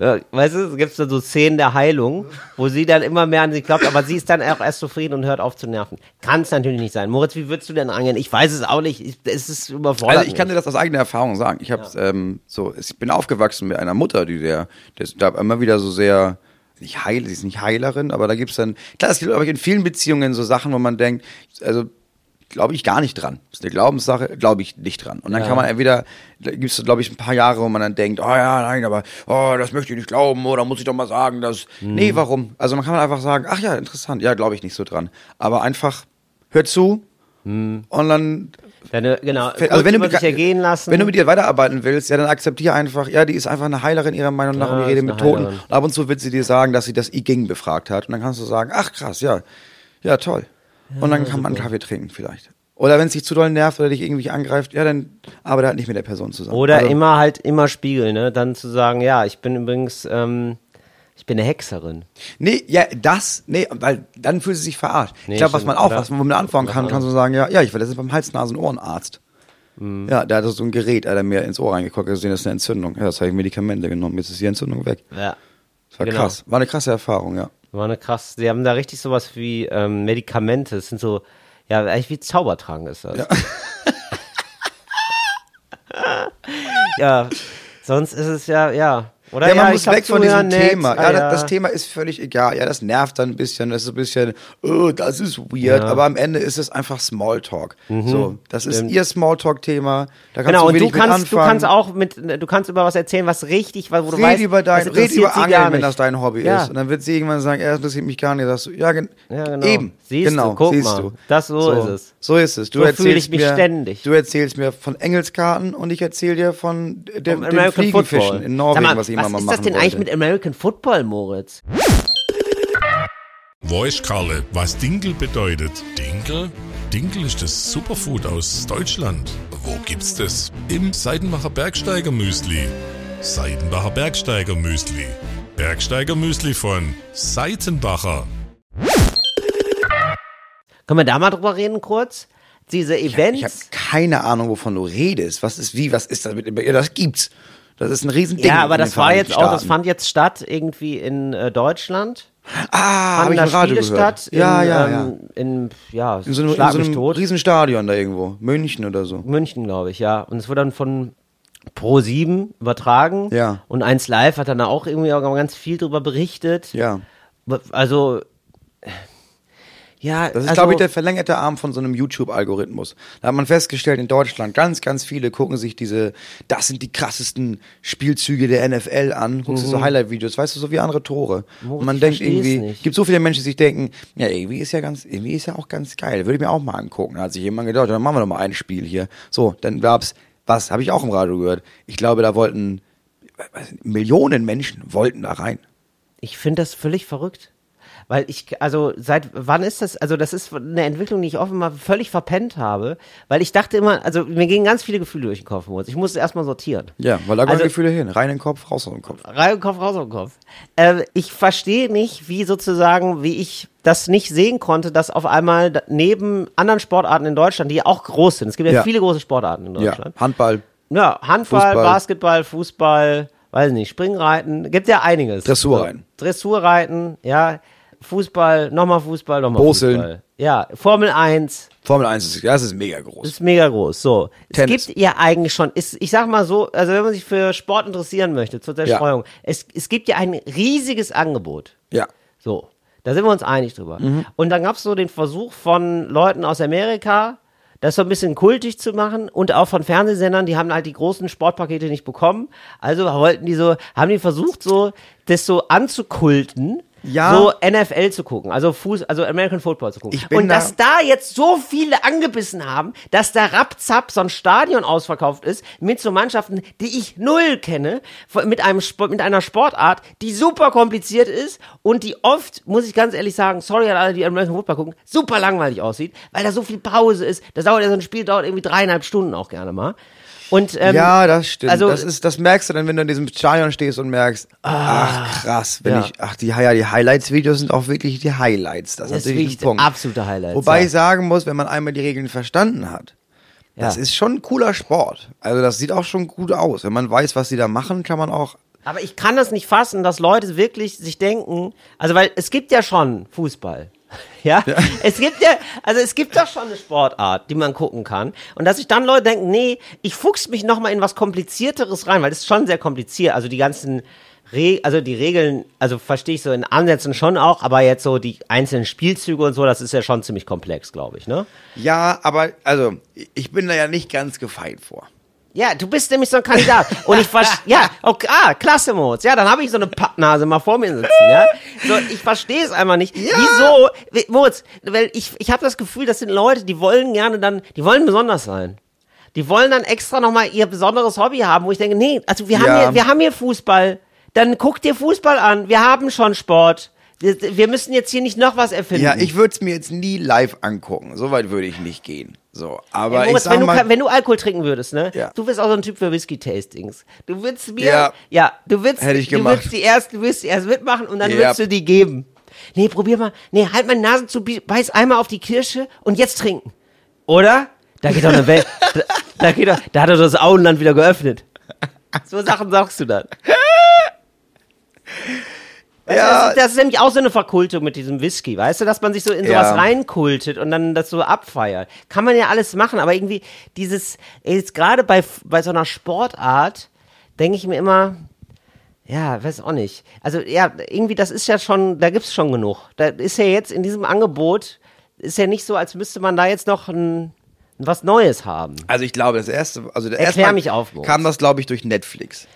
Ja, weißt du, es gibt dann so Szenen der Heilung, wo sie dann immer mehr an sich glaubt, aber sie ist dann auch erst zufrieden und hört auf zu nerven. Kann es natürlich nicht sein. Moritz, wie würdest du denn angehen? Ich weiß es auch nicht. Ich, es ist überfordert. Also ich kann dir das aus eigener Erfahrung sagen. Ich habe ähm, so, ich bin aufgewachsen mit einer Mutter, die der, der da immer wieder so sehr nicht heil, sie ist nicht Heilerin, aber da gibt's dann, klar, es gibt ich in vielen Beziehungen so Sachen, wo man denkt, also glaube ich gar nicht dran. Das ist eine Glaubenssache, glaube ich nicht dran. Und dann Ja. kann man entweder, da gibt's so, glaube ich, ein paar Jahre, wo man dann denkt, oh ja, nein, aber oh, das möchte ich nicht glauben, oder muss ich doch mal sagen, dass. Mhm. Nee, warum? Also man kann einfach sagen, ach ja, interessant, ja, glaube ich nicht so dran. Aber einfach, hör zu Mhm. und dann Deine, genau, also wenn du, sich ergehen lassen. wenn du mit ihr weiterarbeiten willst, ja, dann akzeptiere einfach, ja, die ist einfach eine Heilerin ihrer Meinung nach Ja, und die redet mit Toten. Und ab und zu wird sie dir sagen, dass sie das I Ging befragt hat. Und dann kannst du sagen, ach krass, ja, ja, toll. Und dann kann man einen Kaffee trinken vielleicht. Oder wenn es dich zu doll nervt oder dich irgendwie angreift, ja, dann arbeite halt nicht mit der Person zusammen. Oder also, immer halt immer spiegeln, ne? Dann zu sagen, ja, ich bin übrigens, ähm, ich bin eine Hexerin. Nee, ja, das, nee, weil dann fühlt sie sich verarscht. Nee, ich glaube, was man auch, was man anfangen kann, kannst du sagen, ja, ja, ich war letztens beim Hals-Nasen-Ohrenarzt. Mhm. Ja, der hatte so ein Gerät, er hat mir ins Ohr reingeguckt, er hat gesehen, das ist eine Entzündung. Ja, das habe ich Medikamente genommen, jetzt ist die Entzündung weg. Ja. Das war Genau. krass. War eine krasse Erfahrung, ja. War eine krass. Sie haben da richtig sowas wie ähm, Medikamente. Das sind so, ja, eigentlich wie Zaubertrank ist das. Ja. [LAUGHS] Ja, sonst ist es ja, ja. Oder Ja, man ja, muss weg von diesem nett. Thema. Ah, Ja, das, das Thema ist völlig egal. Ja, das nervt dann ein bisschen. Das ist ein bisschen, oh, das ist weird. Aber am Ende ist es einfach Smalltalk. So, das ist Mhm. Stimmt. ihr Smalltalk-Thema. Genau, und du kannst, du kannst auch mit, du kannst über was erzählen, was richtig, wo du Red weißt, über dein, red über Angeln, wenn das dein Hobby Ja. ist. Und dann wird sie irgendwann sagen, er interessiert mich gar nicht. Sagst du, ja, gen Ja, genau. eben. Siehst du, genau, guck siehst mal. du. Das- so ist es. So ist es. Du So erzählst mir, ständig. Du erzählst mir von Engelskarten und ich erzähle dir von den Fliegenfischen in Norwegen, Sag mal, was mal was machen ist das denn wollte. eigentlich mit American Football, Moritz? Weiß Karle, was Dinkel bedeutet? Dinkel? Dinkel ist das Superfood aus Deutschland. Wo gibt's das? Im Seidenbacher Bergsteiger Müsli. Seidenbacher Bergsteiger Müsli. Bergsteiger Müsli von Seitenbacher. Können wir da mal drüber reden kurz? Diese Events. Ich habe keine Ahnung, wovon du redest. Was ist wie, was ist das mit ja, das gibt's. Das ist ein Riesending. ja, aber das war jetzt auch, das fand jetzt statt irgendwie in äh, Deutschland. Ah, habe ich im Radio Spiele gehört. statt. ja, in, ja, ähm, ja. In, ja, In so einem, in so einem. Riesenstadion da irgendwo. München oder so. München, glaube ich, ja. Und es wurde dann von Pro 7 übertragen. Ja. Und 1 Live hat dann da auch irgendwie auch ganz viel drüber berichtet. Ja. Also, ja, Das ist, also, glaube ich, der verlängerte Arm von so einem YouTube-Algorithmus. Da hat man festgestellt, in Deutschland, ganz, ganz viele gucken sich diese, das sind die krassesten Spielzüge der NFL an, guckst du so Highlight-Videos, weißt du, so wie andere Tore. Und man Mhm. denkt irgendwie, nicht. gibt so viele Menschen, die sich denken, ja, irgendwie ist ja ganz, irgendwie ist ja auch ganz geil, würde ich mir auch mal angucken. Da hat sich jemand gedacht, dann machen wir doch mal ein Spiel hier. So, dann gab's, was, habe ich auch im Radio gehört. Ich glaube, da wollten, Millionen Menschen wollten da rein. Ich finde das völlig verrückt. Weil ich, also seit wann ist das? Also das ist eine Entwicklung, die ich offenbar völlig verpennt habe, weil ich dachte immer, also mir gingen ganz viele Gefühle durch den Kopf. Ich musste erstmal sortieren. Ja, weil da gehören Also- Gefühle hin. Rein in den Kopf, raus aus dem Kopf. Rein im Kopf, raus im Kopf. Äh, ich verstehe nicht, wie sozusagen, wie ich das nicht sehen konnte, dass auf einmal neben anderen Sportarten in Deutschland, die ja auch groß sind, es gibt ja, Ja. viele große Sportarten in Ja, Deutschland. Handball, Ja, Handball, Fußball. Basketball, Fußball, weiß nicht, Springreiten, gibt ja einiges. Dressurreiten. Dressurreiten, ja, Fußball, nochmal Fußball, nochmal Boseln. Fußball. Ja, Formel 1, Formel 1 ist, ja, das ist mega groß. ist mega groß. So, Tennis. es gibt ja eigentlich schon, ist, ich sag mal so, also wenn man sich für Sport interessieren möchte, zur Zerstreuung, es, es gibt ja ein riesiges Angebot. ja. So, da sind wir uns einig drüber. Mhm. Und dann gab es so den Versuch von Leuten aus Amerika, das so ein bisschen kultig zu machen und auch von Fernsehsendern, die haben halt die großen Sportpakete nicht bekommen. Also wollten die so, haben die versucht, so das so anzukulten. Ja. So NFL zu gucken, also Fuß, also American Football zu gucken. Und da- dass da jetzt so viele angebissen haben, dass da rapzapp so ein Stadion ausverkauft ist mit so Mannschaften, die ich null kenne, mit einem Sport, mit einer Sportart, die super kompliziert ist und die oft, muss ich ganz ehrlich sagen, sorry an alle, die American Football gucken, super langweilig aussieht, weil da so viel Pause ist. Das dauert ja so ein Spiel dauert irgendwie dreieinhalb Stunden auch gerne mal. Und ähm, ja, das stimmt. also- das, ist, das merkst du dann, wenn du in diesem Stadion stehst und merkst, ach krass, wenn ja. ich, ach die, ja, die Highlights-Videos sind auch wirklich die Highlights. Das ist Das ist natürlich ein Punkt. Absolute Highlights, Wobei ja. ich sagen muss, wenn man einmal die Regeln verstanden hat, Das Ja. ist schon ein cooler Sport. Also das sieht auch schon gut aus. Wenn man weiß, was sie da machen, kann man auch. Aber ich kann das nicht fassen, dass Leute wirklich sich denken, also weil es gibt ja schon Fußball. [LAUGHS] Ja? es gibt ja, also es gibt doch schon eine Sportart, die man gucken kann. Und dass sich dann Leute denken, nee, ich fuchs mich nochmal in was komplizierteres rein, weil das ist schon sehr kompliziert. Also die ganzen Re also die Regeln, also verstehe ich so in Ansätzen schon auch, aber jetzt so die einzelnen Spielzüge und so, das ist ja schon ziemlich komplex, glaube ich, ne? Ja, aber also ich bin da ja nicht ganz gefeit vor. Ja, du bist nämlich so ein Kandidat. Und ich verstehe, ja, okay, ah, klasse, Moritz. Ja, dann habe ich so eine Pappnase mal vor mir sitzen, ja. So, ich verstehe es einfach nicht. Wieso, Wie- Moritz, weil ich, ich habe das Gefühl, das sind Leute, die wollen gerne dann, die wollen besonders sein. Die wollen dann extra nochmal ihr besonderes Hobby haben, wo ich denke, nee, also wir haben Ja. hier, wir haben hier Fußball. Dann guck dir Fußball an. Wir haben schon Sport. Wir, müssen jetzt hier nicht noch was erfinden. Ja, ich würde es mir jetzt nie live angucken. So weit würde ich nicht gehen. So, aber Ey, Moritz, ich sag wenn, du, mal, wenn du Alkohol trinken würdest, ne? Ja. Du bist auch so ein Typ für Whisky-Tastings. Du würdest mir, Ja. ja, du würdest, Hätte ich du gemacht. würdest die erst, du würdest die erst mitmachen und dann Ja. würdest du die geben. Nee, probier mal. Nee, halt meine Nase zu, beiß einmal auf die Kirsche und jetzt trinken. Oder? Da geht doch eine Welt, [LAUGHS] da, da geht doch, da hat er das Auenland wieder geöffnet. So Sachen sagst du dann. [LAUGHS] Ja. das, ist, das ist nämlich auch so eine Verkultung mit diesem Whisky, weißt du, dass man sich so in sowas Ja. reinkultet und dann das so abfeiert. Kann man ja alles machen, aber irgendwie dieses, jetzt gerade bei, bei so einer Sportart, denke ich mir immer, ja, weiß auch nicht. Also ja, irgendwie, das ist ja schon, da gibt's schon genug. Da ist ja jetzt in diesem Angebot, ist ja nicht so, als müsste man da jetzt noch ein, was Neues haben. also ich glaube, das erste, also der Erklär erste mich auf, Moritz. kam das, glaube ich, durch Netflix.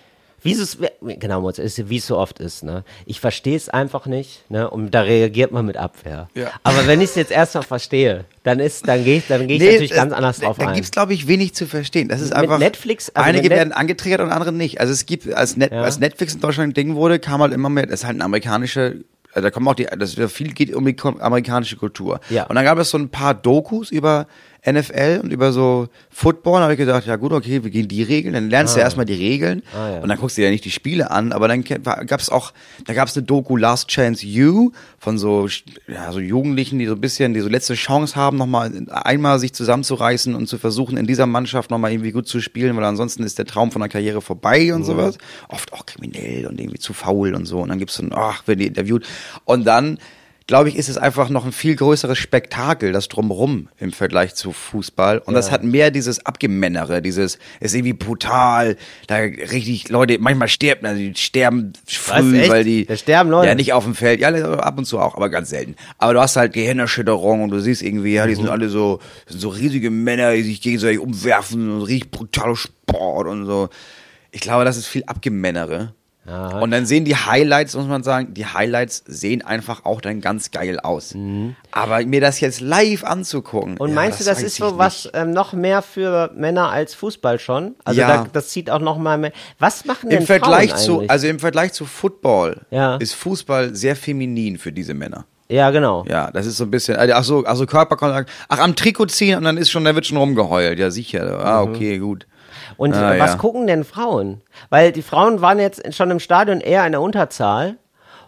Wie es, genau, ist, wie es so oft ist, ne? Ich verstehe es einfach nicht, ne? Und da reagiert man mit Abwehr. Ja. Aber wenn ich es jetzt erstmal verstehe, dann ist, dann gehe ich, dann gehe ich natürlich äh, ganz anders drauf Da ein. gibt's glaube ich, wenig zu verstehen. Das ist Mit einfach. Netflix, also einige Net- werden angetriggert und andere nicht. Also es gibt, als, Net, Ja. als Netflix in Deutschland ein Ding wurde, kam halt immer mehr, das ist halt eine amerikanische, also da kommen auch die, das viel geht um die amerikanische Kultur. Ja. Und dann gab es so ein paar Dokus über NFL und über so Football. Habe ich gedacht, ja gut, okay, wir gehen die Regeln. Dann lernst du erstmal die Regeln Ah, ja. und dann guckst du dir ja nicht die Spiele an. Aber dann gab es auch, da gab es eine Doku Last Chance You von so, ja, so Jugendlichen, die so ein bisschen, die so letzte Chance haben, nochmal einmal sich zusammenzureißen und zu versuchen, in dieser Mannschaft nochmal irgendwie gut zu spielen, weil ansonsten ist der Traum von der Karriere vorbei und sowas. Oft auch kriminell und irgendwie zu faul und so. Und dann gibt's so ein, ach, werden die interviewt. Und dann glaube ich, ist es einfach noch ein viel größeres Spektakel, das drumrum im Vergleich zu Fußball. Und das hat mehr dieses Abgemännere, dieses, ist irgendwie brutal, da richtig Leute, manchmal sterben, also die sterben früh, echt? weil die. Da sterben Leute? Ja, nicht auf dem Feld, ja, ab und zu auch, aber ganz selten. Aber du hast halt Gehirnerschütterung und du siehst irgendwie, ja, die Mhm. sind alle so, sind so riesige Männer, die sich gegenseitig umwerfen und richtig brutaler Sport und so. Ich glaube, das ist viel Abgemännere. Und dann sehen die Highlights, muss man sagen, die Highlights sehen einfach auch dann ganz geil aus. Aber mir das jetzt live anzugucken. Mhm. Und ja, meinst du, das ist so was ähm, noch mehr für Männer als Fußball schon? Also Ja. da, das zieht auch noch mal mehr. Was machen denn Im Vergleich Frauen zu, eigentlich? also im Vergleich zu Football Ja. ist Fußball sehr feminin für diese Männer. ja, genau. Ja, das ist so ein bisschen, also, ach so, also Körperkontakt, ach am Trikot ziehen und dann ist schon, da wird schon rumgeheult. Ja, sicher. Ah, Mhm. okay, gut. Und Ah, was ja. gucken denn Frauen? Weil die Frauen waren jetzt schon im Stadion eher in der Unterzahl.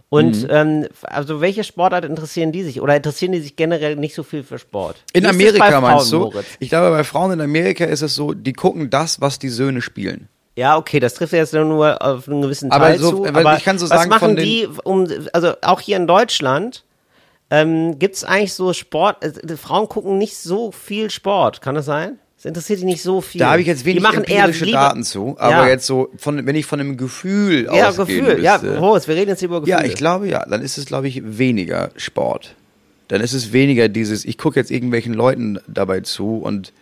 Und Mhm. ähm, also welche Sportart interessieren die sich? Oder interessieren die sich generell nicht so viel für Sport? In Wie Amerika bei meinst Frauen, du? Moritz? Ich glaube, bei Frauen in Amerika ist es so, die gucken das, was die Söhne spielen. Ja, okay, das trifft jetzt nur auf einen gewissen Aber Teil so- zu. Aber ich kann so was sagen, machen von den- die, um, also auch hier in Deutschland, ähm, gibt es eigentlich so Sport, äh, Frauen gucken nicht so viel Sport, kann das sein? Es interessiert die nicht so viel. Da habe ich jetzt wenig die machen eher empirische lieber, Daten zu, aber ja. jetzt so, von, wenn ich von einem Gefühl Ja, ausgehen Gefühl, ja, müsste, Horst, wir reden jetzt über Gefühle. Ja, ich glaube ja. Dann ist es, glaube ich, weniger Sport. Dann ist es weniger dieses, ich gucke jetzt irgendwelchen Leuten dabei zu und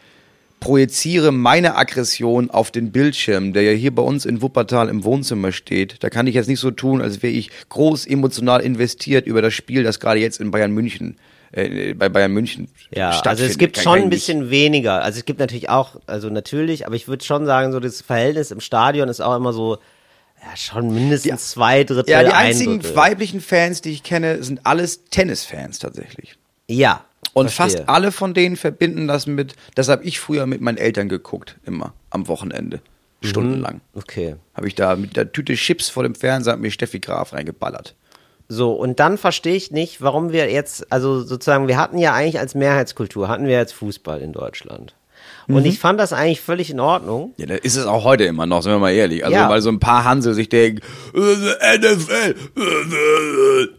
projiziere meine Aggression auf den Bildschirm, der ja hier bei uns in Wuppertal im Wohnzimmer steht. Da kann ich jetzt nicht so tun, als wäre ich groß emotional investiert über das Spiel, das gerade jetzt in Bayern München, äh, bei Bayern München Ja, stattfindet. also es gibt Kann- schon ein bisschen weniger. Also es gibt natürlich auch, also natürlich, aber ich würde schon sagen, so das Verhältnis im Stadion ist auch immer so, ja, schon mindestens zwei Drittel. Ja, die ein einzigen Drittel. weiblichen Fans, die ich kenne, sind alles Tennisfans tatsächlich. Ja. Und verstehe. fast alle von denen verbinden das mit, das habe ich früher mit meinen Eltern geguckt, immer am Wochenende, Mhm. stundenlang. Okay. Habe ich da mit der Tüte Chips vor dem Fernseher mir Steffi Graf reingeballert. So, und dann verstehe ich nicht, warum wir jetzt, also sozusagen, wir hatten ja eigentlich als Mehrheitskultur, hatten wir jetzt Fußball in Deutschland. Und ich fand das eigentlich völlig in Ordnung. Ja, da ist es auch heute immer noch, sind wir mal ehrlich. Also, Ja. weil so ein paar Hansel sich denken, äh, NFL,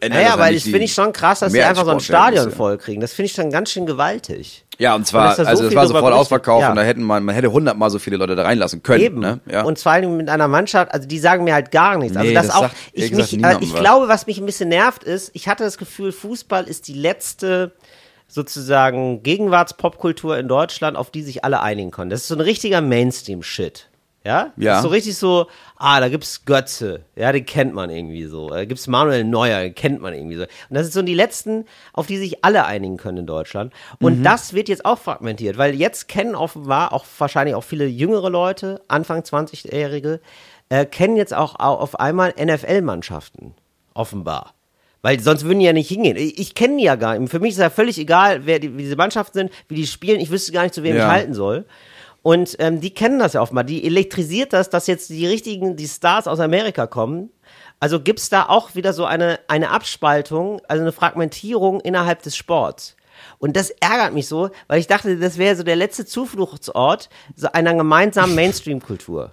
äh, Naja, weil das finde ich schon krass, dass sie einfach so ein. Stadion vollkriegen. Das finde ich schon ganz schön gewaltig. Ja, und Und zwar, dass da so also das viel war sofort ausverkauft Ja. und da hätten man, man hätte hundertmal so viele Leute da reinlassen können. Eben. Ne? Ja. Und vor allem mit einer Mannschaft, also die sagen mir halt gar nichts. Also Nee, das, das auch, ich, mich, äh, ich was. glaube, was mich ein bisschen nervt ist, ich hatte das Gefühl, Fußball ist die letzte sozusagen Gegenwartspopkultur in Deutschland, auf die sich alle einigen können. Das ist so ein richtiger Mainstream-Shit. Ja? Ja. Das ist so richtig so, ah, da gibt's Götze, ja, den kennt man irgendwie so. Da gibt's Manuel Neuer, den kennt man irgendwie so. Und das sind so die letzten, auf die sich alle einigen können in Deutschland. Und das wird jetzt auch fragmentiert, weil jetzt kennen offenbar auch wahrscheinlich auch viele jüngere Leute, Anfang 20-Jährige, äh, kennen jetzt auch au- auf einmal NFL-Mannschaften. Offenbar. Weil sonst würden die ja nicht hingehen. Ich, kenne die ja gar nicht. Für mich ist ja völlig egal, wer die, wie diese Mannschaften sind, wie die spielen. Ich wüsste gar nicht, zu wem Ja. ich halten soll. Und ähm, die kennen das ja offenbar. Die elektrisiert das, dass jetzt die richtigen, die Stars aus Amerika kommen. Also gibt's da auch wieder so eine, eine Abspaltung, also eine Fragmentierung innerhalb des Sports. Und das ärgert mich so, weil ich dachte, das wäre so der letzte Zufluchtsort so einer gemeinsamen [LAUGHS] Mainstream-Kultur.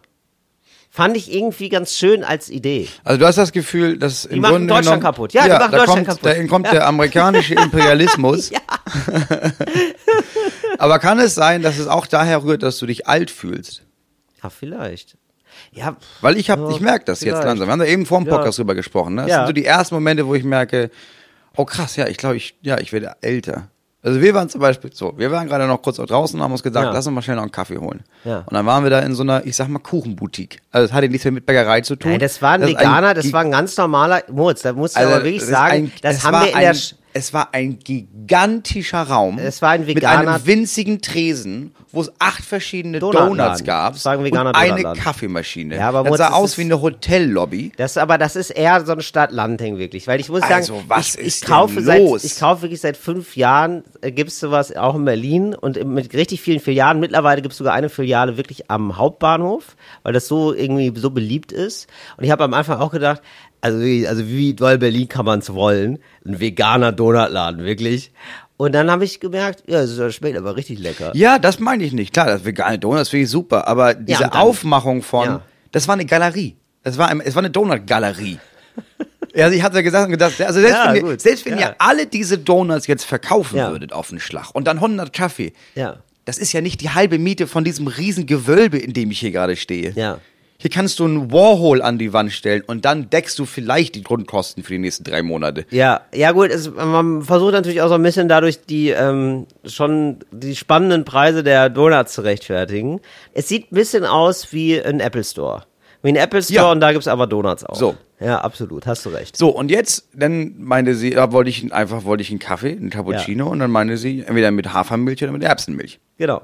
Fand ich irgendwie ganz schön als Idee. Also du hast das Gefühl, dass im machen Grunde Deutschland genommen, kaputt. Ja, die machen Deutschland kommt, kaputt. Da kommt der amerikanische Imperialismus. [LAUGHS] [LAUGHS] Aber kann es sein, dass es auch daher rührt, dass du dich alt fühlst? Ja, vielleicht. Ja, Weil ich habe, Ja, ich merke das vielleicht. jetzt langsam. Wir haben da eben vor dem Ja. Podcast drüber gesprochen. Ne? Das Ja. sind so die ersten Momente, wo ich merke, oh krass, ja, ich glaube, ich, ja, ich werde älter. Also wir waren zum Beispiel so, wir waren gerade noch kurz draußen und haben uns gesagt, Ja. lass uns mal schnell noch einen Kaffee holen. Ja. Und dann waren wir da in so einer, ich sag mal, Kuchenboutique. Also das hatte nichts mehr mit Bäckerei zu tun. Nein, das war ein ist Veganer, das Gi- war ein ganz normaler Moritz, da musst du also aber wirklich das sagen, ein- das haben wir in ein, der Es war ein gigantischer Raum. Es war ein Mit veganer- einem winzigen Tresen, wo es acht verschiedene Donutladen. Donuts gab. Es ein veganer und eine Donutladen. Kaffeemaschine. Ja, aber das sah aus ist- wie eine Hotellobby. Das aber das ist eher so ein Stadt-Land-Ding wirklich, weil ich muss sagen, Also, was ich, ist ich kaufe denn seit los? ich kaufe wirklich seit fünf Jahren äh, gibt's sowas auch in Berlin und mit richtig vielen Filialen. Mittlerweile gibt's sogar eine Filiale wirklich am Hauptbahnhof, weil das so irgendwie so beliebt ist. Und ich habe am Anfang auch gedacht, also wie, also wie doll Berlin kann man's wollen, ein veganer Donutladen wirklich. Und dann habe ich gemerkt, ja, das schmeckt aber richtig lecker. Ja, das meine ich nicht. Klar, das vegane Donuts finde ich super, aber diese dann- Aufmachung von, Ja. das war eine Galerie. Das war, es war eine Donut-Galerie. Ja, also ich hatte ja gesagt und gedacht, also selbst, Ja, wenn, ihr, selbst wenn Ja. ihr alle diese Donuts jetzt verkaufen Ja. würdet auf den Schlag und dann 100 Kaffee, Ja. das ist ja nicht die halbe Miete von diesem riesen Gewölbe, in dem ich hier gerade stehe. Ja. Hier kannst du einen Warhol an die Wand stellen und dann deckst du vielleicht die Grundkosten für die nächsten drei Monate. Ja, ja gut, es, man versucht natürlich auch so ein bisschen dadurch die ähm, schon die spannenden Preise der Donuts zu rechtfertigen. Es sieht ein bisschen aus wie ein Apple Store. Wie ein Apple Store Ja. und da gibt's aber Donuts auch. So. Ja, absolut, hast du recht. So, und jetzt, dann meinte sie, da wollte ich einfach, wollte ich einen Kaffee, einen Cappuccino und dann meinte sie, entweder mit Hafermilch oder mit Erbsenmilch. Genau.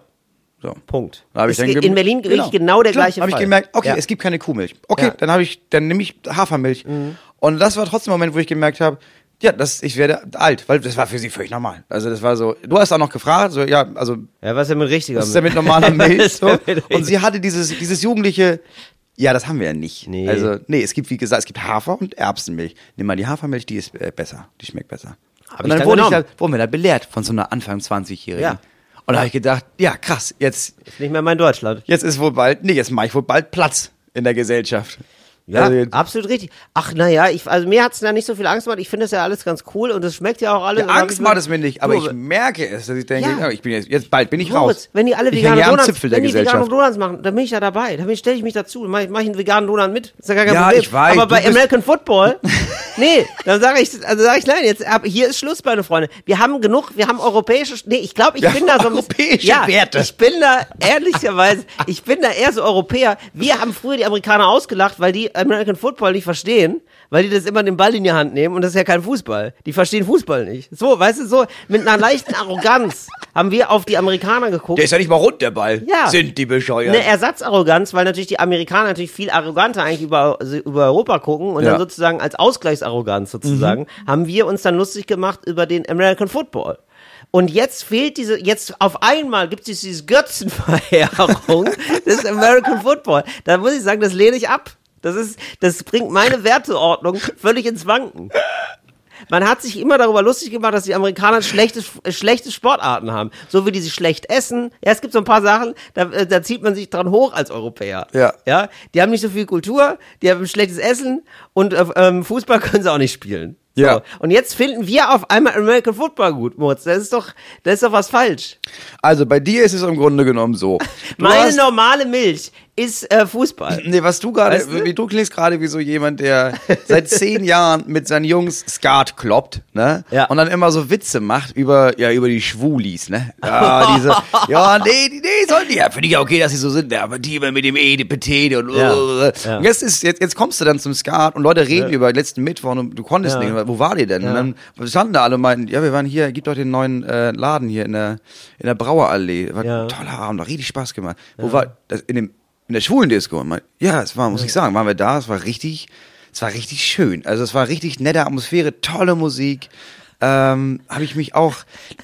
So. Punkt. Da hab ich dann in Berlin wirklich genau der Klar, gleiche habe ich Fall. gemerkt, okay, Ja. es gibt keine Kuhmilch. Okay, Ja. Mhm. dann habe ich, dann nehme ich Hafermilch. Und das war trotzdem ein Moment, wo ich gemerkt habe, ja, das, ich werde alt, weil das war für sie völlig normal. Also das war so, du hast auch noch gefragt, so, ja, also Ja, was ist denn mit richtiger was ist denn mit normaler [LAUGHS] Milch? So? Und sie hatte dieses, dieses jugendliche, ja, das haben wir ja nicht. Nee. Also, nee, es gibt, wie gesagt, es gibt Hafer und Erbsenmilch. Nimm mal die Hafermilch, die ist äh, besser, die schmeckt besser. Hab und ich dann, dann wurde, ich da, wurden wir da belehrt von so einer Anfang 20-Jährigen. Ja. Und da habe ich gedacht, ja, krass, jetzt, Ist nicht mehr mein Deutschland. jetzt ist wohl bald, nee, jetzt mache ich wohl bald Platz in der Gesellschaft. Ja, Also absolut richtig. Ach, naja, ich, also mir hat's da nicht so viel Angst gemacht. Ich finde das ja alles ganz cool und es schmeckt ja auch alles. Ja, Angst macht es mir nicht, aber Du, ich merke es, dass ich denke, Ja. ja. ich bin jetzt, jetzt bald bin ich Moritz, raus. wenn die alle ich vegane hänge am Donuts, wenn die vegane. Donuts machen, dann bin ich ja dabei. Dann stelle ich mich dazu. Mache ich, mach ich einen veganen Donut mit. Ist ja gar kein Ja, Problem. ich weiß, Aber bei American Football, [LAUGHS] nee, dann sage ich, also sage ich nein, jetzt ab, hier ist Schluss, meine Freunde. Wir haben genug, wir haben europäische, nee, ich glaube, ich Ja, bin da so ein europäische ja, Werte. Ich bin da ehrlicherweise, ich bin da eher so Europäer. Wir haben früher die Amerikaner ausgelacht, weil die American Football nicht verstehen, weil die das immer den Ball in die Hand nehmen und das ist ja kein Fußball. Die verstehen Fußball nicht. So, weißt du, so mit einer leichten Arroganz [LAUGHS] haben wir auf die Amerikaner geguckt. Der ist ja nicht mal rund, der Ball. Ja. Sind die bescheuert. Eine Ersatzarroganz, weil natürlich die Amerikaner natürlich viel arroganter eigentlich über, also über Europa gucken und Ja. dann sozusagen als Ausgleichsarroganz sozusagen haben wir uns dann lustig gemacht über den American Football. Und jetzt fehlt diese, jetzt auf einmal gibt es diese Götzenverehrung [LAUGHS] des American Football. Da muss ich sagen, das lehne ich ab. Das ist, das bringt meine Werteordnung völlig ins Wanken. man hat sich immer darüber lustig gemacht, dass die Amerikaner schlechte, äh, schlechte Sportarten haben. So wie die sie schlecht essen. Ja, es gibt so ein paar Sachen, da, äh, da zieht man sich dran hoch als Europäer. Ja. Ja, die haben nicht so viel Kultur, die haben schlechtes Essen und äh, ähm, Fußball [LAUGHS] können sie auch nicht spielen. So. Ja. Und jetzt finden wir auf einmal American Football gut, Mutz. Das ist doch, das ist doch was falsch. Also bei dir ist es im Grunde genommen so. Meine hast- normale Milch ist äh, Fußball. Nee, was du gerade, Weißt du? wie du klingst gerade wie so jemand, der seit [LAUGHS] zehn Jahren mit seinen Jungs Skat kloppt, ne? Ja. Und dann immer so Witze macht über, ja, über die Schwulis, ne? Ja, diese, [LAUGHS] ja, nee, die- nee, sollen die, ja, finde ich ja okay, dass sie so sind, ja, aber die immer mit dem E, die Petete und, Ja. Ja. und jetzt ist, jetzt, jetzt kommst du dann zum Skat und Leute reden über letzten Mittwoch und du konntest nicht, wo war die denn? Und dann standen da alle und meinten, ja, wir waren hier, gibt doch den neuen äh, Laden hier in der, in der Brauerallee. War Ja. ein toller Abend, hat richtig Spaß gemacht. Wo war, das, in dem, in der schwulen Disco. Und mein- Ja, es war, muss ich sagen, waren wir da, es war richtig, es war richtig schön. Also es war richtig nette Atmosphäre, tolle Musik. Ähm, habe ich mich auch,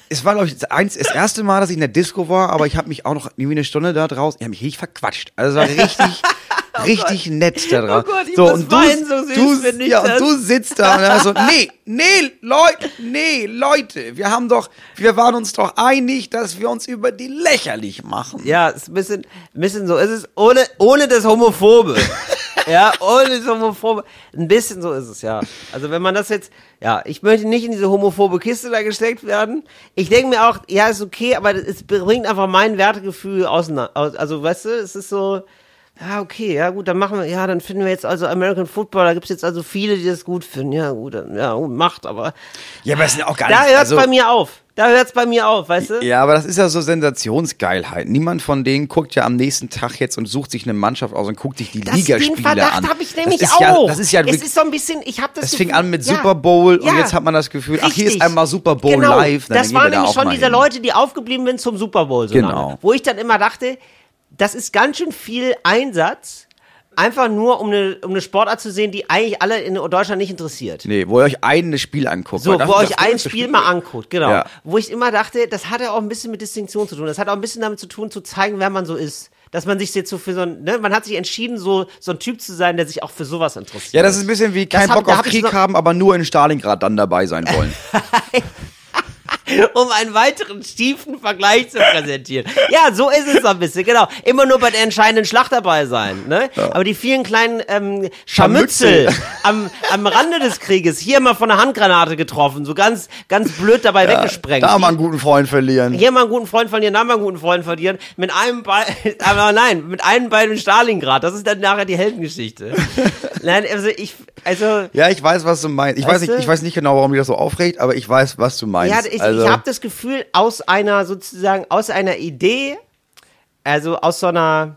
es war glaube ich das, eins, das erste Mal, dass ich in der Disco war, aber ich habe mich auch noch irgendwie eine Stunde da draußen, ich habe mich richtig verquatscht. Also es war richtig, [LAUGHS] richtig nett da draußen. Oh Gott, ich muss weinen, so süß du, ja, das. und du sitzt da und dann so, nee, nee, Leute, nee, Leute, wir haben doch, wir waren uns doch einig, dass wir uns über die lächerlich machen. Ja, ist ein bisschen, ein bisschen so ist es, ohne, ohne das Homophobe. [LAUGHS] ja, ohne das Homophobe. Ein bisschen so ist es, ja. Also wenn man das jetzt, ja, ich möchte nicht in diese homophobe Kiste da gesteckt werden. Ich denke mir auch, ja, ist okay, aber es bringt einfach mein Wertegefühl auseinander. aus- Also, weißt du, es ist so, ja, okay, ja gut, dann machen wir, ja, dann finden wir jetzt also American Football, da gibt's jetzt also viele, die das gut finden. Ja, gut, dann, ja, gut, macht, aber Ja, aber es sind auch gar da nicht, hört's also, bei mir auf. Da hört's bei mir auf, weißt du? Ja, aber das ist ja so Sensationsgeilheit. Niemand von denen guckt ja am nächsten Tag jetzt und sucht sich eine Mannschaft aus und guckt sich die Das, Ligaspiele den Verdacht an. habe ich nämlich das ist auch. Ja, das ist ja es ist so ein bisschen, ich habe das es fing an mit ja. Super Bowl und Ja. jetzt hat man das Gefühl, ach, hier ist Richtig. einmal Super Bowl genau. live. dann Das waren da nämlich auch schon diese hin. Leute, die aufgeblieben sind zum Super Bowl. So Genau. lange. Wo ich dann immer dachte, das ist ganz schön viel Einsatz, einfach nur um eine, um eine Sportart zu sehen, die eigentlich alle in Deutschland nicht interessiert. Nee, wo ihr euch ein Spiel anguckt. So, wo ist euch ein Spiel mal anguckt, genau. Ja. Wo ich immer dachte, das hat ja auch ein bisschen mit Distinktion zu tun. Das hat auch ein bisschen damit zu tun, zu zeigen, wer man so ist. Dass man sich jetzt so für so ein, ne, man hat sich entschieden, so, so ein Typ zu sein, der sich auch für sowas interessiert. Ja, das ist ein bisschen wie kein hab- Bock auf hab Krieg so- haben, aber nur in Stalingrad dann dabei sein wollen. [LAUGHS] um einen weiteren tiefen Vergleich zu präsentieren. Ja, so ist es so ein bisschen, genau. Immer nur bei der entscheidenden Schlacht dabei sein. Ne? Aber die vielen kleinen ähm, Scharmützel am, am Rande des Krieges, hier mal von einer Handgranate getroffen, so ganz, ganz blöd dabei weggesprengt. da mal einen guten Freund verlieren. hier mal einen guten Freund verlieren, da mal einen guten Freund verlieren, mit einem Bein, [LAUGHS] aber nein, mit einem Bein in Stalingrad. Das ist dann nachher die Heldengeschichte. Nein, also ich, also Ja, ich weiß, was du meinst. Ich weiß nicht, ich weiß nicht genau, warum dich das so aufregt, aber ich weiß, was du meinst. Ja, ich, also, ich habe das Gefühl, aus einer sozusagen, aus einer Idee, also aus so einer,